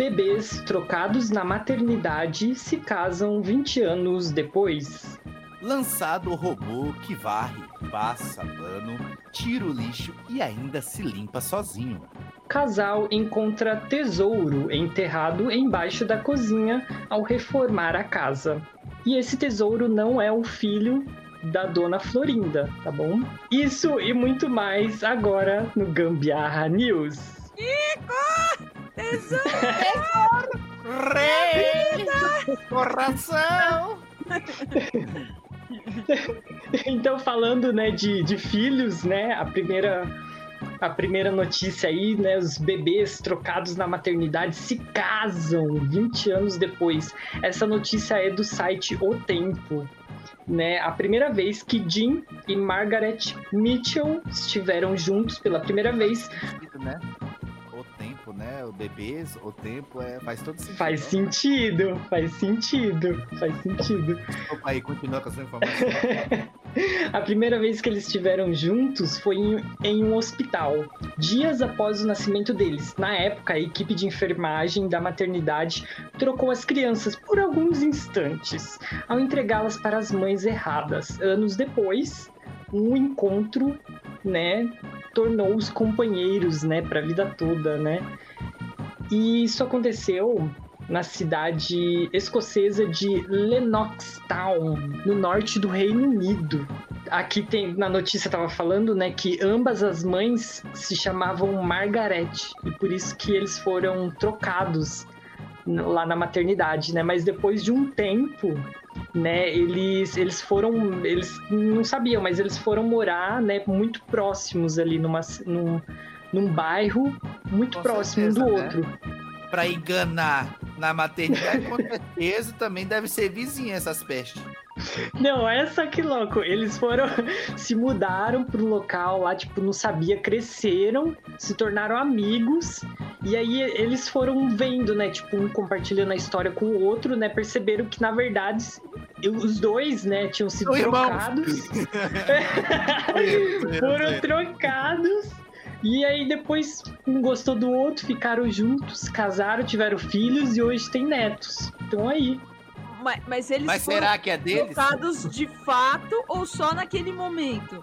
Bebês trocados na maternidade se casam 20 anos depois. Lançado o robô que varre, passa pano, tira o lixo e ainda se limpa sozinho. Casal encontra tesouro enterrado embaixo da cozinha ao reformar a casa. E esse tesouro não é o filho da dona Florinda, tá bom? Isso e muito mais agora no Gambiarra News. Rei! Coração! Então, falando, né, de, de filhos, né, a primeira, a primeira notícia aí, né, os bebês trocados na maternidade se casam 20 anos depois. Essa notícia é do site O Tempo. Né, a primeira vez que Jim e Margaret Mitchell estiveram juntos pela primeira vez né? Né? O bebês, o tempo é, faz todo sentido. faz sentido, faz sentido, faz sentido. Desculpa aí, continua com essa informação. [laughs] A primeira vez que eles estiveram juntos foi em, em um hospital, dias após o nascimento deles. Na época, a equipe de enfermagem da maternidade trocou as crianças por alguns instantes, ao entregá-las para as mães erradas. Anos depois, um encontro, né, tornou os companheiros, né, para a vida toda, né? E isso aconteceu na cidade escocesa de Lennoxtown, no norte do Reino Unido. Aqui tem na notícia estava falando, né, que ambas as mães se chamavam Margaret e por isso que eles foram trocados lá na maternidade, né? Mas depois de um tempo, né, eles eles foram, eles não sabiam, mas eles foram morar, né, muito próximos ali numa num, num bairro muito Com próximo um do certeza, né? Pra enganar na maternidade, com certeza também deve ser vizinha essas pestes. Não, essa que louco. Eles foram, [laughs] se mudaram pro local lá, tipo, não sabia, cresceram, se tornaram amigos. E aí eles foram vendo, né, tipo, um compartilhando a história com o outro, né, perceberam que na verdade os dois, né, tinham sido São trocados. [laughs] [laughs] foram trocados. E aí depois um gostou do outro, ficaram juntos, casaram, tiveram filhos e hoje tem netos. Então aí. Mas, mas eles Mas foram será que é deles? trocados de fato ou só naquele momento?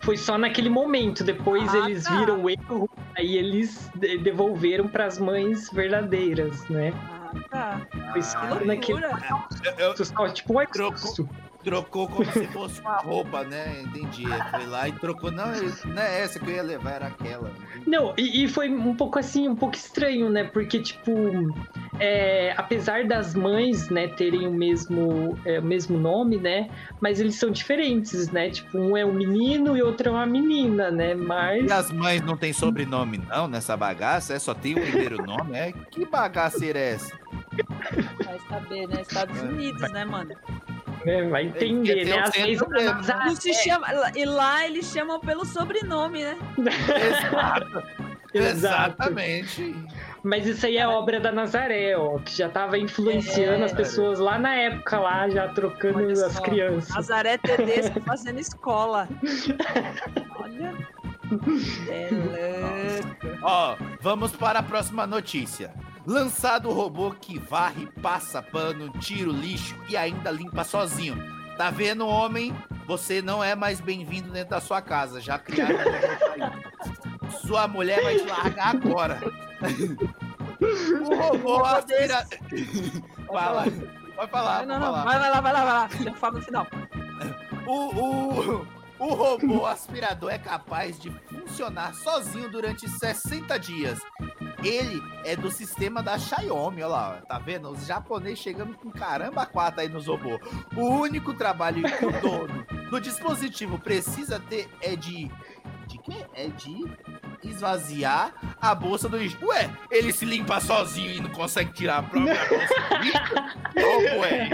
Foi só naquele momento. Depois Ah, eles tá. viram o erro, aí eles de- devolveram para as mães verdadeiras, né? Ah, tá. Foi só Ah, naquele eu- eu- só, tipo um Trocou. como se fosse uma roupa, né? Entendi. Foi lá e trocou. Não, não é essa que eu ia levar, era aquela. Não, e, e foi um pouco assim, um pouco estranho, né? Porque, tipo, é, apesar das mães, né, terem o mesmo, é, o mesmo nome, né? Mas eles são diferentes, né? Tipo, um é um menino e outro é uma menina, né? Mas. E as mães não tem sobrenome, não, nessa bagaça? É só tem o primeiro nome? É? Que bagaceira é essa? Vai saber, né? Estados Unidos, né, mano? Né, vai entender, né? um Às vezes Não se chama, e lá eles chamam pelo sobrenome, né? Exato. [laughs] Exato. Exatamente. Mas isso aí é obra da Nazaré, ó, que já tava influenciando É. as pessoas lá na época, lá, já trocando Olha as só. crianças. Nazaré Tedesco [laughs] fazendo escola. Olha. [laughs] É louco. Ó, vamos para a próxima notícia. Lançado o robô que varre, passa pano, tira o lixo e ainda limpa sozinho. Tá vendo, homem? Você não é mais bem-vindo dentro da sua casa. Já criaram. Sua mulher vai te largar agora. [laughs] o robô aspira... Fala. Pode falar, Não, não, falar. vai, vai lá, vai lá, vai lá. Eu falo no final. O, o, o robô aspirador é capaz de funcionar sozinho durante 60 dias. Ele é do sistema da Xiaomi, olha lá, tá vendo? Os japoneses chegando com caramba quatro aí nos robôs. O único trabalho que o dono do dispositivo precisa ter é de. De quê? É de esvaziar a bolsa do lixo. Ué, ele se limpa sozinho e não consegue tirar a própria bolsa do lixo? Ô, ué.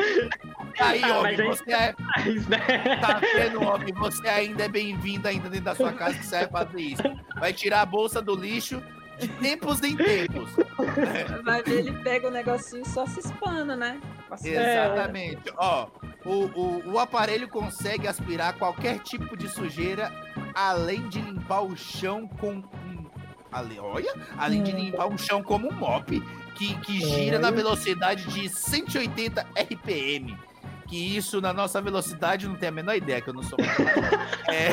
Aí, Ah, homem, aí- você é Mas, né? Tá vendo, homem? Você ainda é bem-vindo ainda dentro da sua casa que serve pra fazer isso. Vai tirar a bolsa do lixo de tempos em tempos. Vai ver, ele pega o negocinho e só se espana, né? Exatamente. Ó, o, o, o aparelho consegue aspirar qualquer tipo de sujeira, além de limpar o chão com um. ale- Olha, além de limpar o chão como um mop, que, que gira na velocidade de 180 RPM. Que isso, na nossa velocidade, não tem a menor ideia, que eu não sou. [laughs] É,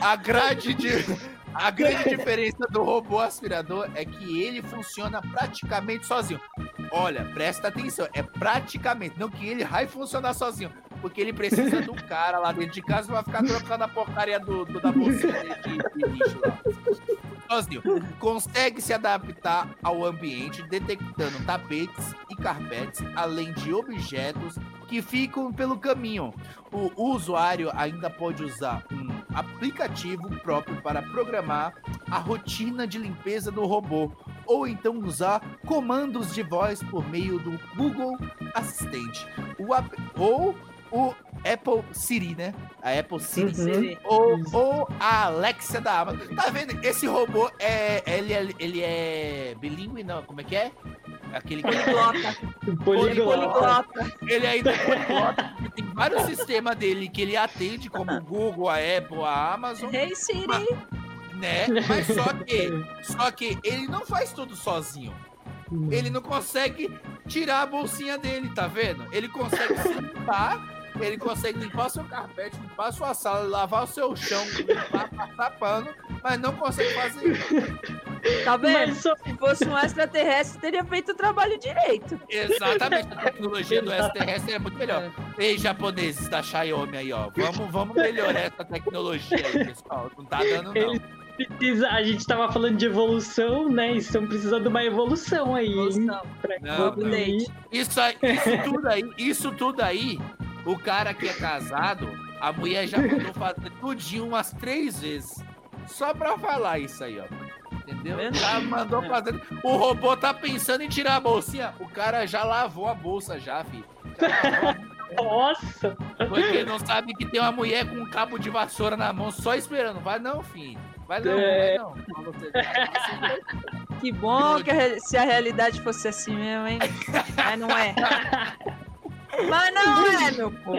a grade de. A grande diferença do robô aspirador é que ele funciona praticamente sozinho. Olha, presta atenção, é praticamente, não que ele vai funcionar sozinho, porque ele precisa do cara lá dentro de casa pra ficar trocando a porcaria do, do- da bolsinha de, de- de lixo lá. sozinho. Consegue se adaptar ao ambiente, detectando tapetes e carpetes, além de objetos que ficam pelo caminho. O usuário ainda pode usar um aplicativo próprio para programar a rotina de limpeza do robô, ou então usar comandos de voz por meio do Google Assistente, o app- ou o Apple Siri, né? A Apple Siri. Siri. Ou, ou a Alexa da Amazon. Tá vendo? Esse robô é. Ele é, ele é bilíngue, não? Como é que é? Aquele que Poliglota. Poliglota. Poliglota. ele ainda é poliglota, tem vários sistemas dele que ele atende, como o Google, a Apple, a Amazon, Hey Siri. né? Mas só que, só que ele não faz tudo sozinho. Ele não consegue tirar a bolsinha dele, tá vendo? Ele consegue se limpar, ele consegue limpar o seu carpete, limpar a sua sala, lavar o seu chão, limpar, passar pano, mas não consegue fazer isso. Tá vendo? Mas Se fosse um extraterrestre, teria feito o trabalho direito. Exatamente, a [laughs] tecnologia do extraterrestre é muito melhor. Ei, japoneses da Xiaomi aí, ó. Vamos, vamos melhorar essa tecnologia aí, pessoal. Não tá dando, não. Ele- Precisa, a gente tava falando de evolução, né? Estão precisando de uma evolução aí? Evolução. Pra Não, evoluir. Isso, aí, isso tudo aí, isso tudo aí, o cara que é casado, a mulher já mandou fazer tudinho umas três vezes. Só pra falar isso aí, ó. Entendeu? Já mandou fazer. O robô tá pensando em tirar a bolsinha. O cara já lavou a bolsa já, filho. Já Nossa! Porque não sabe que tem uma mulher com um cabo de vassoura na mão só esperando. Vai não, filho. Vai não, É. vai não. Que bom que a se a realidade fosse assim mesmo, hein? [laughs] Mas não é. Mas não é, meu povo.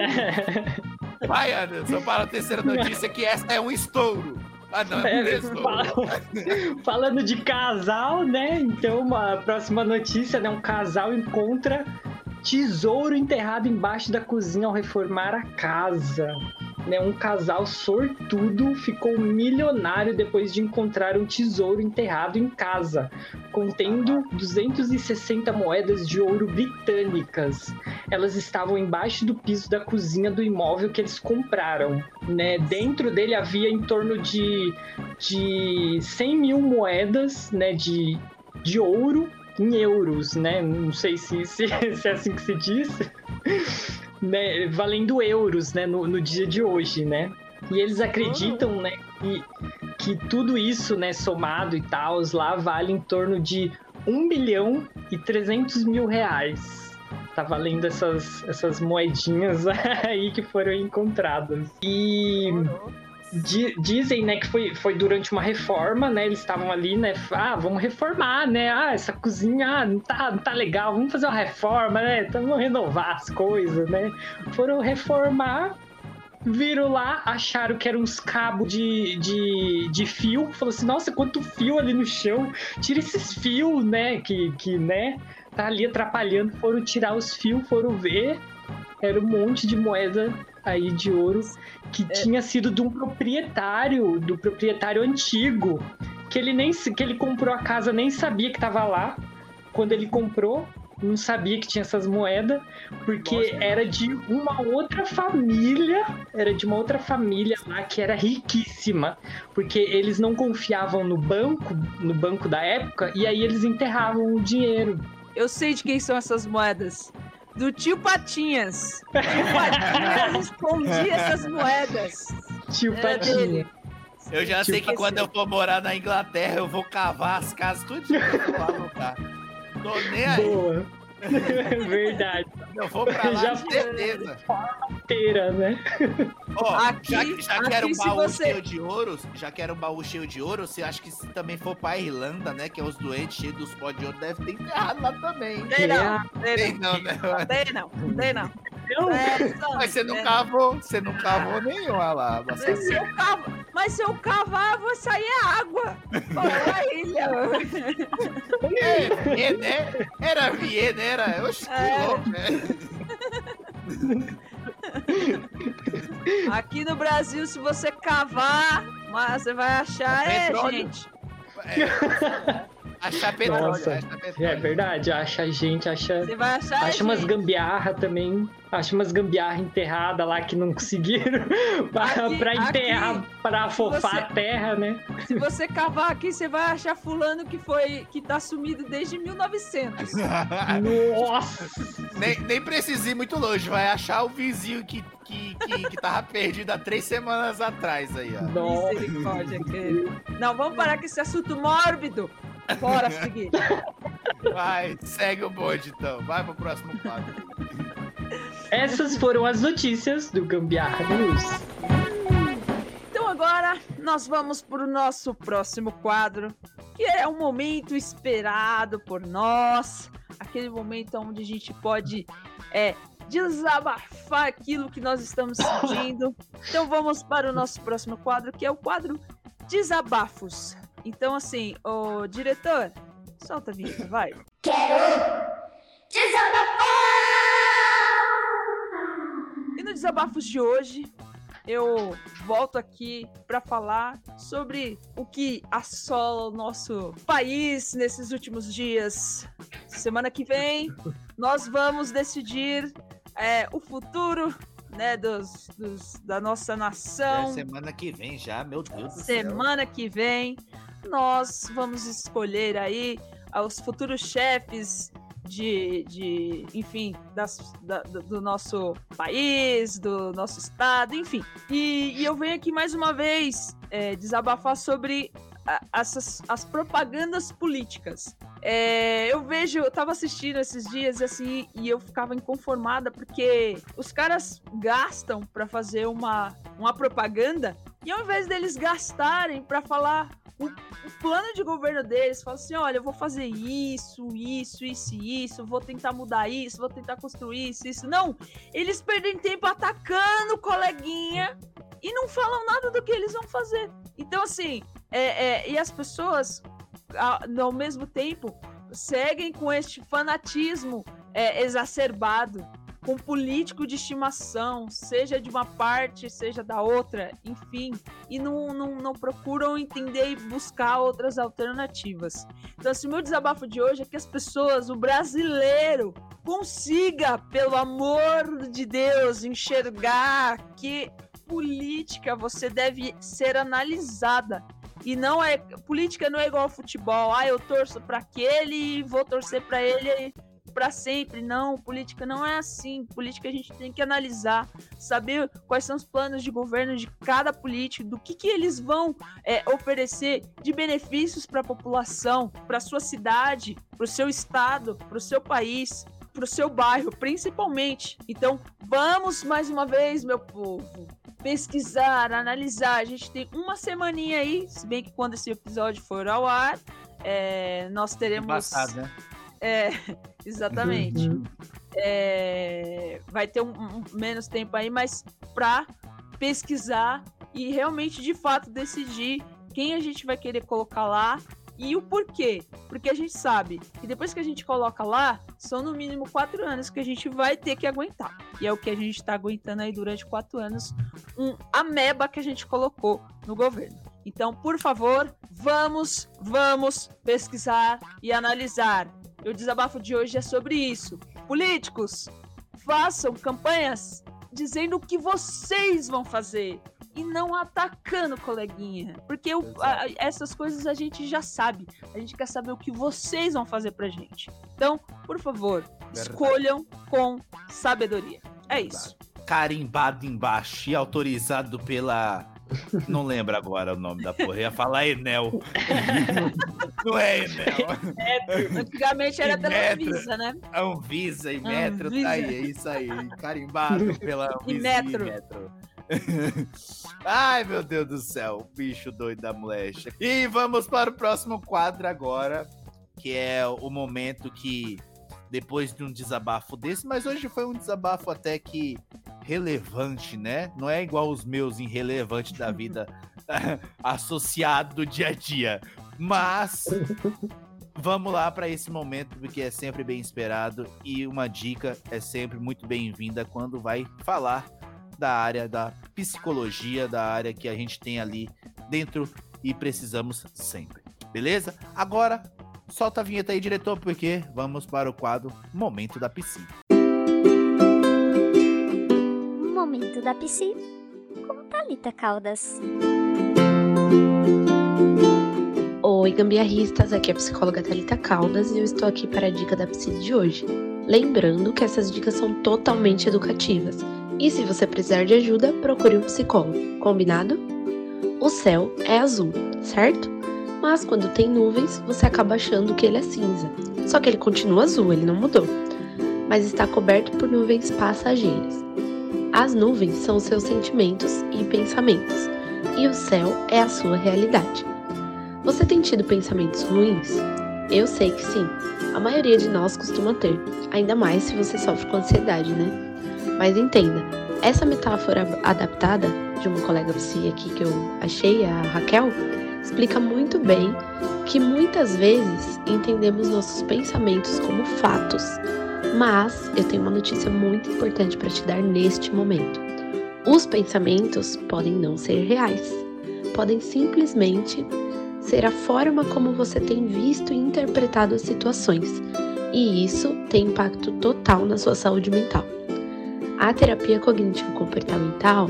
Vai, Anderson, para a terceira notícia que essa é um estouro. Ah, não, é um É, estouro. fala- [laughs] Falando de casal, né? Então, a próxima notícia, né? Um casal encontra tesouro enterrado embaixo da cozinha ao reformar a casa. Né, um casal sortudo ficou milionário depois de encontrar um tesouro enterrado em casa, contendo 260 moedas de ouro britânicas. Elas estavam embaixo do piso da cozinha do imóvel que eles compraram. Né? Dentro dele havia em torno de, de 100 mil moedas né, de, de ouro em euros, né? Não sei se, se, [laughs] se é assim que se diz. [laughs] né? Valendo euros, né? No, no dia de hoje, né? E eles acreditam, né? Que, que tudo isso, né? Somado e tal, lá vale em torno de 1 bilhão e 300 mil reais. Tá valendo essas, essas moedinhas [laughs] aí que foram encontradas. E Di- dizem, né, que foi, foi durante uma reforma, né? Eles estavam ali, né? Ah, vamos reformar, né? Ah, essa cozinha ah, não, tá, não tá legal, vamos fazer uma reforma, né? Então, vamos renovar as coisas, né? Foram reformar, viram lá, acharam que eram uns cabos de, de, de fio. Falou assim, nossa, quanto fio ali no chão. Tira esses fios, né? Que, que, né? Tá ali atrapalhando. Foram tirar os fios, foram ver. Era um monte de moeda aí de ouro que tinha sido de um proprietário, do proprietário antigo, que ele nem que ele comprou a casa, nem sabia que tava lá. Quando ele comprou, não sabia que tinha essas moedas, porque era de uma outra família, era de uma outra família lá que era riquíssima, porque eles não confiavam no banco, no banco da época, e aí eles enterravam o dinheiro. Eu sei de quem são essas moedas. Do tio Patinhas. O tio Patinhas escondia [laughs] essas moedas. Tio Era Patinho. dele. Eu já sei que quando eu for morar na Inglaterra, eu vou cavar as casas tudinho pra eu [laughs] alugar. Tô nem aí. Boa. [laughs] Verdade. Eu vou pra lá, Já de certeza. Inteira, né? Ó, Aqui- já, que- já que era um aqui baú você- cheio de ouro, já que era um baú cheio de ouro, você acha que se também for pra Irlanda, né? Que é os doentes cheios dos pó de ouro, deve ter enterrado lá também. Tem não, tem Tem não, não, né? tem não, tem não. Não, É, Mas você não é. cavou, você não cavou nenhuma lá. Mas se eu cavar, mas se eu cavar, vai sair água. Pô, é uma ilha. É, Viena, né? Era Viena, era. Oxe, que É. louco, né? [laughs] Aqui no Brasil, se você cavar, mas você vai achar, é, Petróleo. gente. É. Achar petróleo. Nossa, achar É petróleo. verdade, acha gente, acha. Você vai achar. Acha umas gambiarra também. Acha umas gambiarra enterrada lá que não conseguiram [laughs] pra, Aqui- pra enterrar, aqui, pra afofar você- a terra, né? Se você cavar aqui, você vai achar fulano que foi que tá sumido desde 1900. [laughs] Nossa! nem, nem precisa ir muito longe, vai achar o vizinho que, que, que, que tava perdido há três semanas atrás aí, ó. Nossa! Misericórdia, querido. Não, vamos parar com esse assunto mórbido. Bora seguir. [laughs] Vai, segue o bonde então. Vai pro próximo quadro. Essas foram as notícias do Gambiarra News. Então agora nós vamos para o nosso próximo quadro, que é um momento esperado por nós, aquele momento onde a gente pode é, desabafar aquilo que nós estamos sentindo. [laughs] Então vamos para o nosso próximo quadro, que é o quadro Desabafos. Então assim, o diretor, solta a vinheta, vai. E no Desabafos de hoje, eu volto aqui para falar sobre o que assola o nosso país nesses últimos dias. Semana que vem, nós vamos decidir é, o futuro né, dos, dos- da nossa É nação. semana que vem já, meu Deus do céu. Semana que vem, nós vamos escolher aí os futuros chefes de, de enfim, das- da- do, do nosso país, do nosso estado, enfim. E, e eu venho aqui mais uma vez é, desabafar sobre as propagandas políticas. É, eu vejo, eu tava assistindo esses dias assim e eu ficava inconformada porque os caras gastam pra fazer uma, uma propaganda e ao invés deles gastarem pra falar o, o plano de governo deles, falam assim: olha, eu vou fazer isso, isso, isso isso, vou tentar mudar isso, vou tentar construir isso, isso. Não, eles perdem tempo atacando o coleguinha e não falam nada do que eles vão fazer. Então, assim, é, é, e as pessoas, ao mesmo tempo, seguem com este fanatismo é, exacerbado com político de estimação, seja de uma parte, seja da outra, enfim, e não, não, não procuram entender e buscar outras alternativas. Então, assim, o meu desabafo de hoje é que as pessoas, o brasileiro, consiga, pelo amor de Deus, enxergar que política você deve ser analisada. E não é. Política não é igual ao futebol. Ah, eu torço para aquele e vou torcer para ele para sempre. Não, política não é assim. Política a gente tem que analisar, saber quais são os planos de governo de cada político, do que, que eles vão é, oferecer de benefícios para a população, para sua cidade, para o seu estado, para o seu país, para o seu bairro, principalmente. Então, vamos mais uma vez, meu povo. Pesquisar, analisar. A gente tem uma semaninha aí, se bem que quando esse episódio for ao ar, é, nós teremos. Embaçado, né? É, [laughs] exatamente. Uhum. É, vai ter um, um- menos tempo aí, mas para pesquisar e realmente de fato decidir quem a gente vai querer colocar lá e o porquê. Porque a gente sabe que depois que a gente coloca lá, são no mínimo quatro anos que a gente vai ter que aguentar. E é o que a gente está aguentando aí durante quatro anos, um ameba que a gente colocou no governo. Então, por favor, vamos, vamos pesquisar e analisar. E o desabafo de hoje é sobre isso. Políticos, façam campanhas dizendo o que vocês vão fazer e não atacando o coleguinha. Porque o- a- essas coisas a gente já sabe. A gente quer saber o que vocês vão fazer pra gente. Então, por favor, escolham com sabedoria. É isso. Carimbado embaixo e autorizado pela. [laughs] Não lembro agora o nome da porra. Eu ia falar Enel. [laughs] Não é Enel. Antigamente era pela Metro. Visa, né? Anvisa e Metro, Anvisa. tá aí, é isso aí. Carimbado pela [laughs] E Anvisa Metro. Metro. [laughs] Ai, meu Deus do céu, bicho doido da molecha. E vamos para o próximo quadro agora, que é o momento que, depois de um desabafo desse, mas hoje foi um desabafo até que relevante, né? Não é igual os meus irrelevantes da vida [laughs] associado do dia a dia. Mas vamos lá para esse momento, porque é sempre bem esperado e uma dica é sempre muito bem-vinda quando vai falar da área da psicologia, da área que a gente tem ali dentro e precisamos sempre. Beleza? Agora solta a vinheta aí, diretor, porque vamos para o quadro Momento da Piscina. Momento da Psi com Thalita Caldas. Oi, gambiarristas, aqui é a psicóloga Thalita Caldas e eu estou aqui para a dica da Psi de hoje. Lembrando que essas dicas são totalmente educativas e se você precisar de ajuda, procure um psicólogo, combinado? O céu é azul, certo? Mas quando tem nuvens, você acaba achando que ele é cinza. Só que ele continua azul, ele não mudou, mas está coberto por nuvens passageiras. As nuvens são seus sentimentos e pensamentos, e o céu é a sua realidade. Você tem tido pensamentos ruins? Eu sei que sim, a maioria de nós costuma ter, ainda mais se você sofre com ansiedade, né? Mas entenda, essa metáfora adaptada de uma colega psi aqui que eu achei, a Raquel, explica muito bem que muitas vezes entendemos nossos pensamentos como fatos. Mas eu tenho uma notícia muito importante para te dar neste momento. Os pensamentos podem não ser reais, podem simplesmente ser a forma como você tem visto e interpretado as situações, e isso tem impacto total na sua saúde mental. A terapia cognitivo-comportamental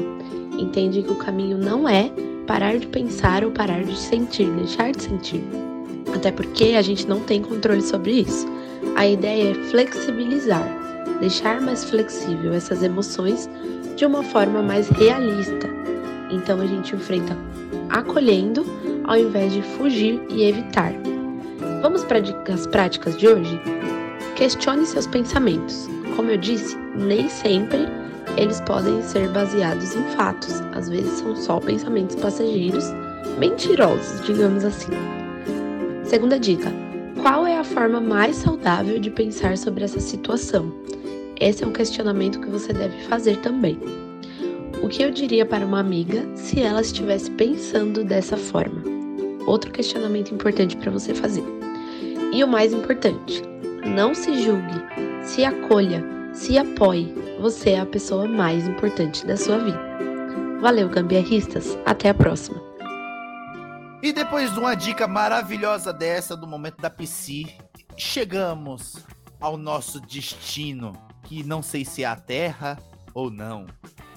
entende que o caminho não é parar de pensar ou parar de sentir, deixar de sentir. Até porque a gente não tem controle sobre isso. A ideia é flexibilizar, deixar mais flexível essas emoções de uma forma mais realista. Então a gente enfrenta acolhendo ao invés de fugir e evitar. Vamos para dicas práticas de hoje? Questione seus pensamentos. Como eu disse, nem sempre eles podem ser baseados em fatos, às vezes são só pensamentos passageiros, mentirosos, digamos assim. Segunda dica: qual é a forma mais saudável de pensar sobre essa situação? Esse é um questionamento que você deve fazer também. O que eu diria para uma amiga se ela estivesse pensando dessa forma? Outro questionamento importante para você fazer. E o mais importante, não se julgue, se acolha, se apoie. Você é a pessoa mais importante da sua vida. Valeu, gambiarristas. Até a próxima. E depois de uma dica maravilhosa dessa do momento da Psi, chegamos ao nosso destino, que não sei se é a Terra ou não.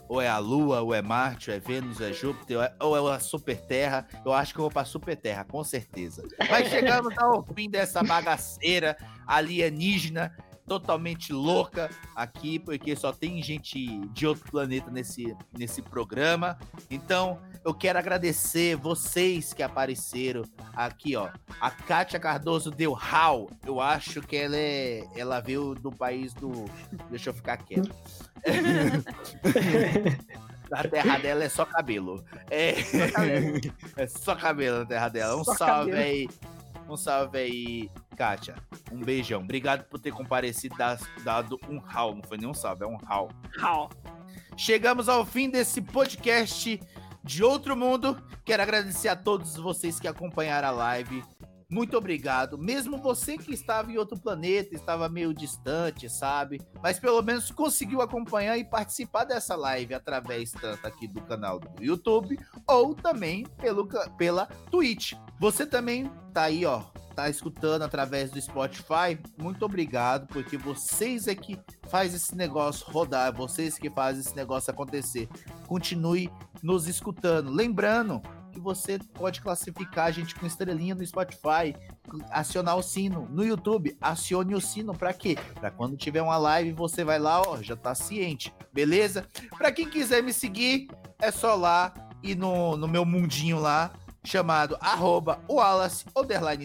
Ou é a Lua, ou é Marte, ou é Vênus, ou é Júpiter, ou é, ou é a Super Terra. Eu acho que eu vou pra Super Terra, com certeza. Mas chegamos ao fim dessa bagaceira alienígena totalmente louca aqui, porque só tem gente de outro planeta nesse, nesse programa. Então, eu quero agradecer vocês que apareceram aqui, ó. A Kátia Cardoso deu how. Eu acho que ela é. Ela veio do país do. Deixa eu ficar quieto. [laughs] Na terra dela é só cabelo. É, [laughs] é só cabelo na terra dela. Um Só salve cabelo. aí. Um salve aí, Kátia. Um beijão. Obrigado por ter comparecido, dar- dado um how. Não foi nem um salve, é um how. How. Chegamos ao fim desse podcast de outro mundo. Quero agradecer a todos vocês que acompanharam a live. Muito obrigado. Mesmo você que estava em outro planeta, estava meio distante, sabe? Mas pelo menos conseguiu acompanhar e participar dessa live através tanto aqui do canal do YouTube ou também pelo, pela Twitch. Você também tá aí, ó, tá escutando através do Spotify. Muito obrigado, porque vocês é que faz esse negócio rodar, vocês que fazem esse negócio acontecer. Continue nos escutando. Lembrando que você pode classificar a gente com estrelinha no Spotify, acionar o sino no YouTube, acione o sino para quê? Para quando tiver uma live você vai lá, ó, já tá ciente, beleza? Para quem quiser me seguir, é só lá e no, no meu mundinho lá chamado arroba Wallace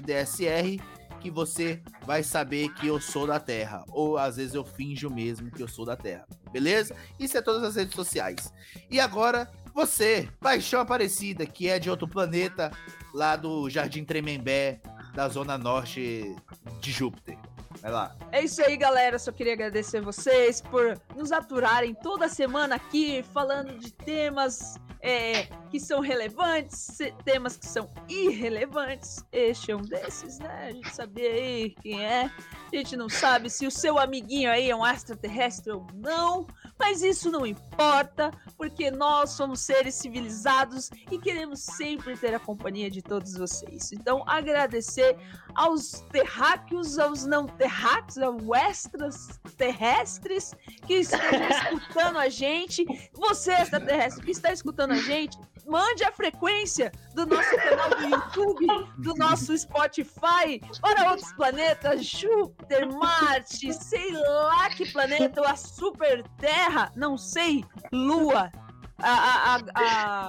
DSR que você vai saber que eu sou da Terra. Ou às vezes eu finjo mesmo que eu sou da Terra. Beleza? Isso é todas as redes sociais. E agora, você, Paixão Aparecida, que é de outro planeta, lá do Jardim Tremembé, da zona norte de Júpiter. Vai lá. É isso aí, galera. Só queria agradecer vocês por nos aturarem toda semana aqui, falando de temas é, que são relevantes, temas que são irrelevantes. Este é um desses, né? A gente sabia aí quem é. A gente não sabe se o seu amiguinho aí é um extraterrestre ou não, mas isso não importa, porque nós somos seres civilizados e queremos sempre ter a companhia de todos vocês. Então, agradecer aos terráqueos, aos não terráqueos, aos extras terrestres que estão [laughs] escutando a gente. Você, extraterrestre, que está escutando a gente, mande a frequência do nosso canal do YouTube, do nosso Spotify, para outros planetas, Júpiter, Marte, sei lá que planeta, ou a Super Terra, não sei, Lua, a, a, a,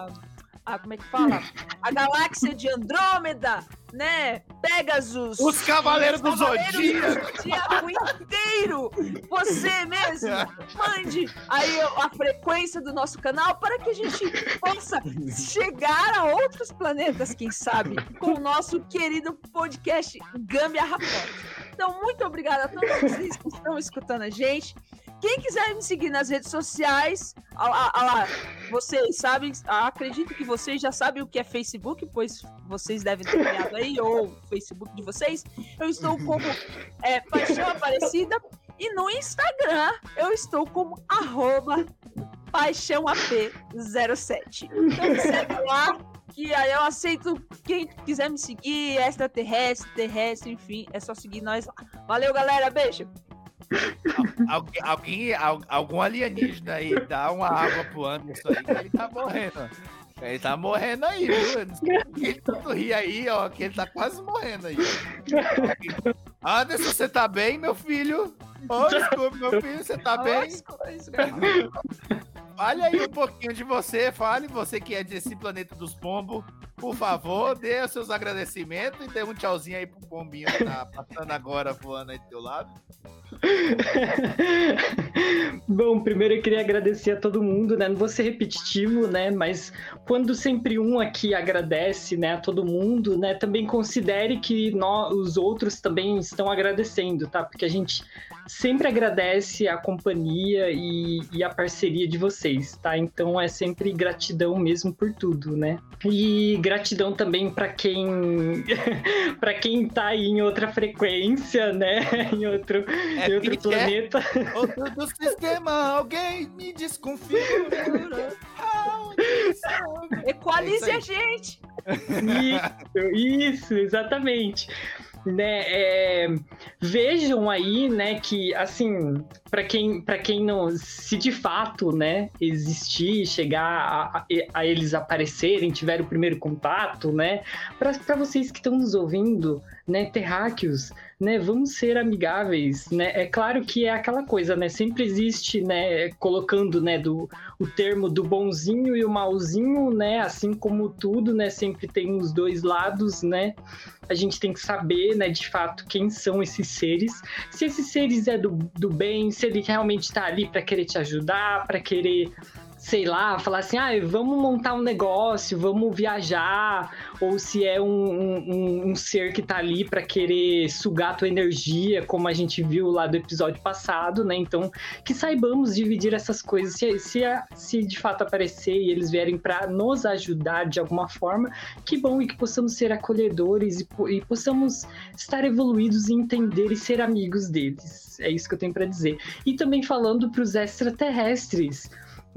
a- a- como é que fala? A galáxia de Andrômeda, né? Pegasus. Os Cavaleiros do Zodíaco. do Zodíaco inteiro. Você mesmo. Mande aí a frequência do nosso canal para que a gente possa chegar a outros planetas, quem sabe, com o nosso querido podcast Gambiarra Pod. Então, muito obrigada a todos vocês que estão escutando a gente. Quem quiser me seguir nas redes sociais, lá, ah lá, vocês sabem, ah, acredito que vocês já sabem o que é Facebook, pois vocês devem ter criado aí, ou o Facebook de vocês. Eu estou como é, Paixão Aparecida e no Instagram eu estou como arroba paixãoap07. Então me segue lá, que aí eu aceito quem quiser me seguir, extraterrestre, terrestre, enfim, é só seguir nós lá. Valeu, galera, beijo! Alguém, alguém- al- algum alienígena aí dá uma água pro Anderson aí, que ele tá morrendo. Ele tá morrendo aí, viu? Ele tanto ri aí, ó, que ele tá quase morrendo aí. Anderson, você tá bem, meu filho? Ô, [laughs] desculpa, meu filho, você tá bem? Fale aí um pouquinho de você, fale, você que é desse planeta dos pombos, por favor, dê os seus agradecimentos e dê um tchauzinho aí pro pombinho que tá passando agora voando aí do teu lado. [laughs] Bom, primeiro eu queria agradecer a todo mundo, né? Não vou ser repetitivo, né? Mas quando sempre um aqui agradece, né, a todo mundo, né? Também considere que nós, os outros também estão agradecendo, tá? Porque a gente sempre agradece a companhia e, e a parceria de vocês, tá? Então é sempre gratidão mesmo por tudo, né? E gratidão também para quem [laughs] para quem tá aí em outra frequência, né? [laughs] Em outro, em outro que que é? planeta. Outro do sistema, alguém me desconfigura. Equalize É a gente! Isso, isso, exatamente. Né, é, vejam aí, né, que assim, para quem para quem não, se de fato, né, existir, chegar a, a- a eles aparecerem, tiver o primeiro contato, né, para vocês que estão nos ouvindo, né, terráqueos, né, vamos ser amigáveis, né? É claro que é aquela coisa, né? Sempre existe, né, colocando, né, do o termo do bonzinho e o malzinho, né? Assim como tudo, né, sempre tem os dois lados, né? A gente tem que saber, né, de fato, quem são esses seres. Se esses seres é do, do bem, se ele realmente está ali para querer te ajudar, para querer sei lá, falar assim, ah, vamos montar um negócio, vamos viajar, ou se é um, um, um ser que tá ali para querer sugar tua energia, como a gente viu lá do episódio passado, né? Então, que saibamos dividir essas coisas. Se, se, se de fato aparecer e eles vierem para nos ajudar de alguma forma, que bom e que possamos ser acolhedores e, e possamos estar evoluídos e entender e ser amigos deles. É isso que eu tenho para dizer. E também falando para os extraterrestres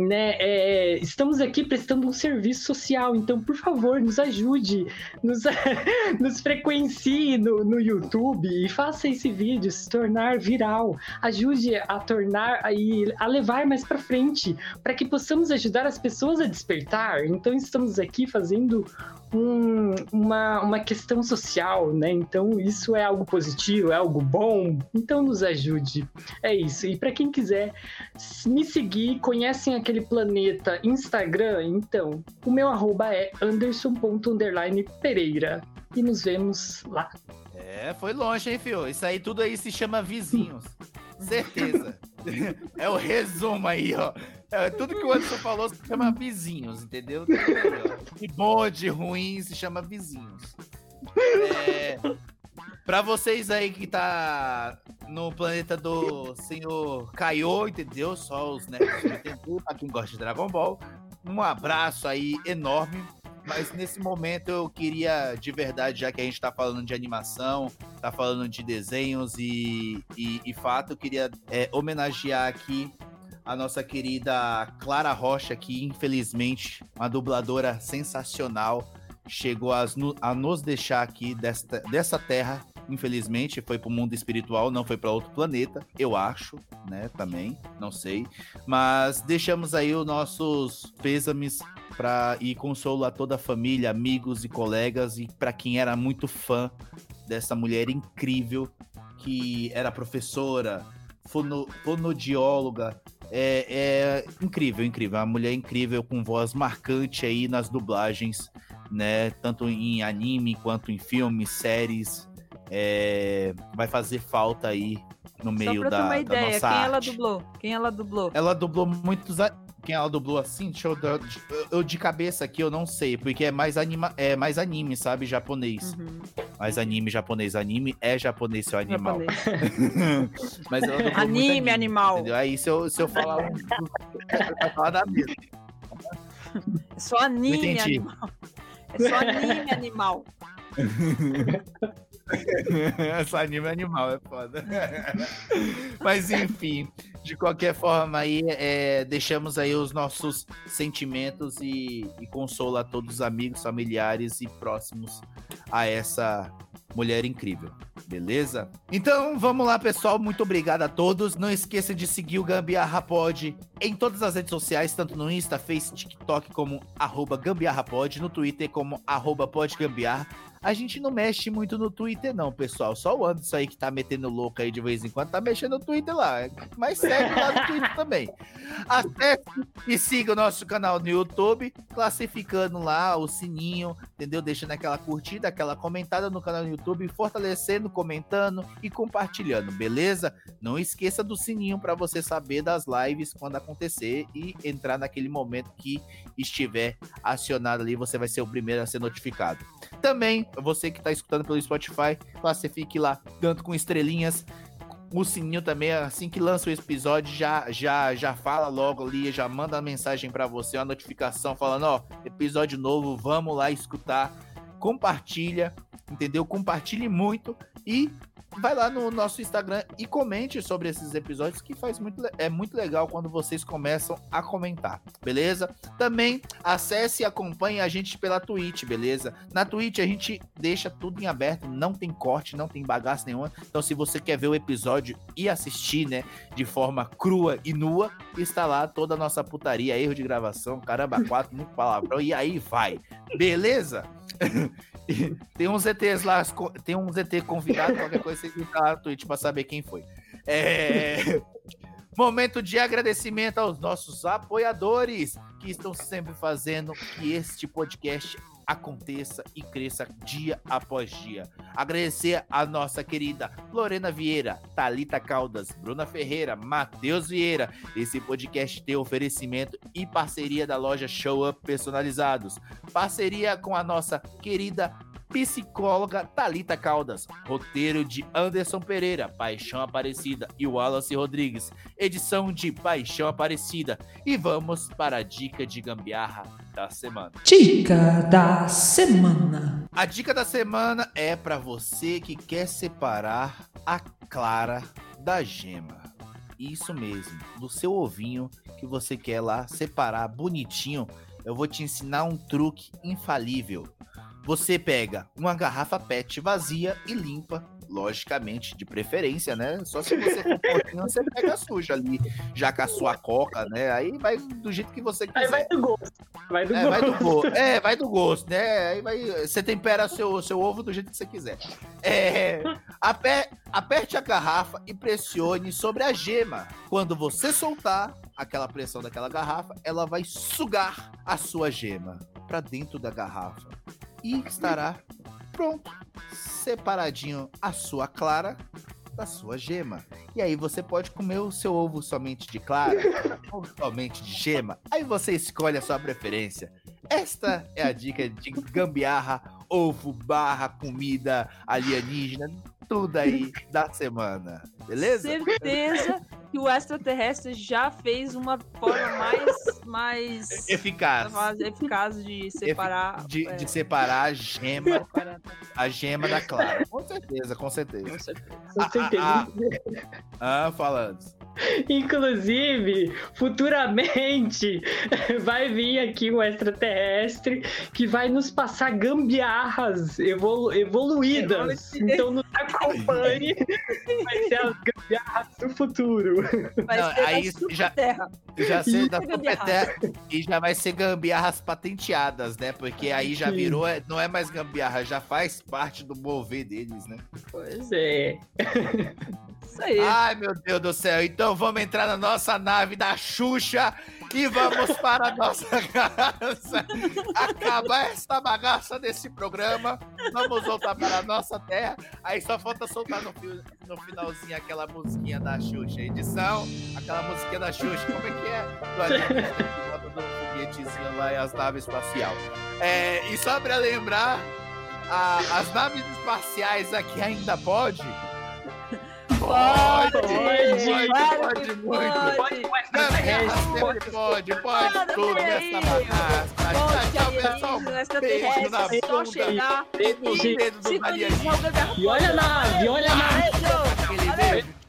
né? é, estamos aqui prestando um serviço social, então, por favor, nos ajude, nos, [laughs] nos frequencie no, no YouTube e faça esse vídeo se tornar viral. Ajude a tornar aí a levar mais para frente, para que possamos ajudar as pessoas a despertar. Então, estamos aqui fazendo um- uma, uma questão social, né? Então, isso é algo positivo, é algo bom. Então, nos ajude. É isso. E para quem quiser me seguir, conhecem aquele planeta Instagram? Então, o meu arroba é anderson.pereira. E nos vemos lá. É, foi longe, hein, fio? Isso aí tudo aí se chama vizinhos. Certeza. É o resumo aí, ó. É, tudo que o Anderson falou se chama vizinhos, entendeu? De bom, de ruim, se chama vizinhos. É, pra vocês aí que tá no planeta do senhor Kaiô, entendeu? Só os nerds entender, pra quem gosta de Dragon Ball. um abraço aí enorme. Mas nesse momento eu queria, de verdade, já que a gente tá falando de animação, tá falando de desenhos e, e, e fato, eu queria é, homenagear aqui a nossa querida Clara Rocha, que infelizmente, uma dubladora sensacional, chegou a, a nos deixar aqui desta, dessa terra. Infelizmente, foi para o mundo espiritual, não foi para outro planeta, eu acho, né? Também, não sei. Mas deixamos aí os nossos pêsames para e consolo a toda a família, amigos e colegas e para quem era muito fã dessa mulher incrível que era professora, fono, fonodióloga, é, é incrível, incrível. Uma mulher incrível com voz marcante aí nas dublagens, né? Tanto em anime quanto em filmes, séries. É, vai fazer falta aí no Só meio pra ter da, uma da ideia, nossa quem ela arte. dublou? Quem ela dublou? Ela dublou muitos. Quem ela dublou assim? Deixa eu, eu, eu de cabeça aqui eu não sei, porque é mais, anima, é mais anime, sabe? Japonês. Uhum. Mais anime japonês. Anime é japonês, seu animal. [laughs] Mas ela muito Anime, animal. Entendeu? Aí se eu, se eu falar um. [laughs] falar da mesma. É só anime, animal. É só anime, animal. [laughs] Essa anime é animal, é foda. [laughs] Mas enfim, de qualquer forma aí, é, deixamos aí os nossos sentimentos e, e a todos os amigos, familiares e próximos a essa mulher incrível. Beleza? Então vamos lá, pessoal. Muito obrigado a todos. Não esqueça de seguir o Gambiarra Pod em todas as redes sociais, tanto no Insta, Face, TikTok, como arroba Gambiarra Pod, no Twitter como arroba podgambiarra. A gente não mexe muito no Twitter, não, pessoal. Só o Anderson aí que tá metendo louco aí de vez em quando, tá mexendo no Twitter lá. Mas segue lá no Twitter também. Acesse e siga o nosso canal no YouTube, classificando lá o sininho, entendeu? Deixando aquela curtida, aquela comentada no canal no YouTube, fortalecendo, comentando e compartilhando, beleza? Não esqueça do sininho para você saber das lives quando acontecer e entrar naquele momento que estiver acionado ali, você vai ser o primeiro a ser notificado. Também, você que está escutando pelo Spotify, classifique lá, tanto com estrelinhas. O sininho também, assim que lança o episódio, já já já fala logo ali, já manda a mensagem para você, uma notificação falando, ó, episódio novo, vamos lá escutar. Compartilha, entendeu? Compartilhe muito e vai lá no nosso Instagram e comente sobre esses episódios que faz muito é muito legal quando vocês começam a comentar, beleza? Também acesse e acompanhe a gente pela Twitch, beleza? Na Twitch a gente deixa tudo em aberto, não tem corte, não tem bagaço nenhuma. Então se você quer ver o episódio e assistir, né, de forma crua e nua, está lá toda a nossa putaria, erro de gravação, caramba, quatro, muito palavrão e aí vai. Beleza? [laughs] Tem uns ETs lá, tem uns ET convidado, qualquer coisa você clica lá no Twitch pra saber quem foi. É... [laughs] Momento de agradecimento aos nossos apoiadores que estão sempre fazendo que este podcast aconteça e cresça dia após dia. Agradecer a nossa querida Lorena Vieira, Talita Caldas, Bruna Ferreira, Matheus Vieira. Esse podcast tem oferecimento e parceria da loja Show Up Personalizados. Parceria com a nossa querida psicóloga Talita Caldas, roteiro de Anderson Pereira, Paixão Aparecida e Wallace Rodrigues, edição de Paixão Aparecida. E vamos para a dica de gambiarra da semana. Dica da semana. A dica da semana é para você que quer separar a clara da gema. Isso mesmo, do seu ovinho que você quer lá separar bonitinho. Eu vou te ensinar um truque infalível. Você pega uma garrafa PET vazia e limpa, logicamente, de preferência, né? Só se você for [laughs] porquinho, você pega suja ali, já com a sua coca, né? Aí vai do jeito que você quiser. Aí vai do gosto. Vai do É, gosto. vai do gosto. É, vai do gosto, né? Aí vai, você tempera seu, seu ovo do jeito que você quiser. É, ape- aperte a garrafa e pressione sobre a gema. Quando você soltar aquela pressão daquela garrafa, ela vai sugar a sua gema para dentro da garrafa e estará pronto, separadinho a sua clara da sua gema. E aí você pode comer o seu ovo somente de clara [laughs] ou somente de gema. Aí você escolhe a sua preferência. Esta é a dica de gambiarra, ovo, barra, comida alienígena, tudo aí da semana. Beleza? Certeza que o extraterrestre já fez uma forma mais, mais Eficaz. mais eficazes de separar. De, é, de separar a gema, a gema da clara. Com certeza, com certeza. com certeza. Com certeza. Ah, Ah, fala antes. [laughs] Inclusive, futuramente [laughs] vai vir aqui um extraterrestre que vai nos passar gambiarras evolu- evoluídas. Então nos [laughs] acompanhe. Vai ser as gambiarras do futuro. Vai Não, ser aí da já- terra. Já ser da Muita Super gambiarra. Terra e já vai ser gambiarras patenteadas, né? Porque aí já virou, é- não é mais gambiarra, já faz parte do mover deles, né? Pois é. Isso aí. Ai, meu Deus do céu. Então vamos entrar na nossa nave da Xuxa e vamos para a nossa casa. Acabar essa bagaça desse programa. Vamos voltar para a nossa terra. Aí só falta soltar no, no finalzinho aquela musiquinha da Xuxa. Edição, aquela musiquinha da Xuxa. Como é que é? Do alienígena bota do lá e as naves espacial. É, e só para lembrar, a- as naves espaciais aqui ainda pode? Pode, Pode, pode, pode pode. Pode, pode Manda tudo por nessa bagaça. Pode, Tchau, pessoal. Beijo na é chegar E dedo do sintonizar alienígena. o Gambiarra E olha a nave, olha a nave. Aquele beijo.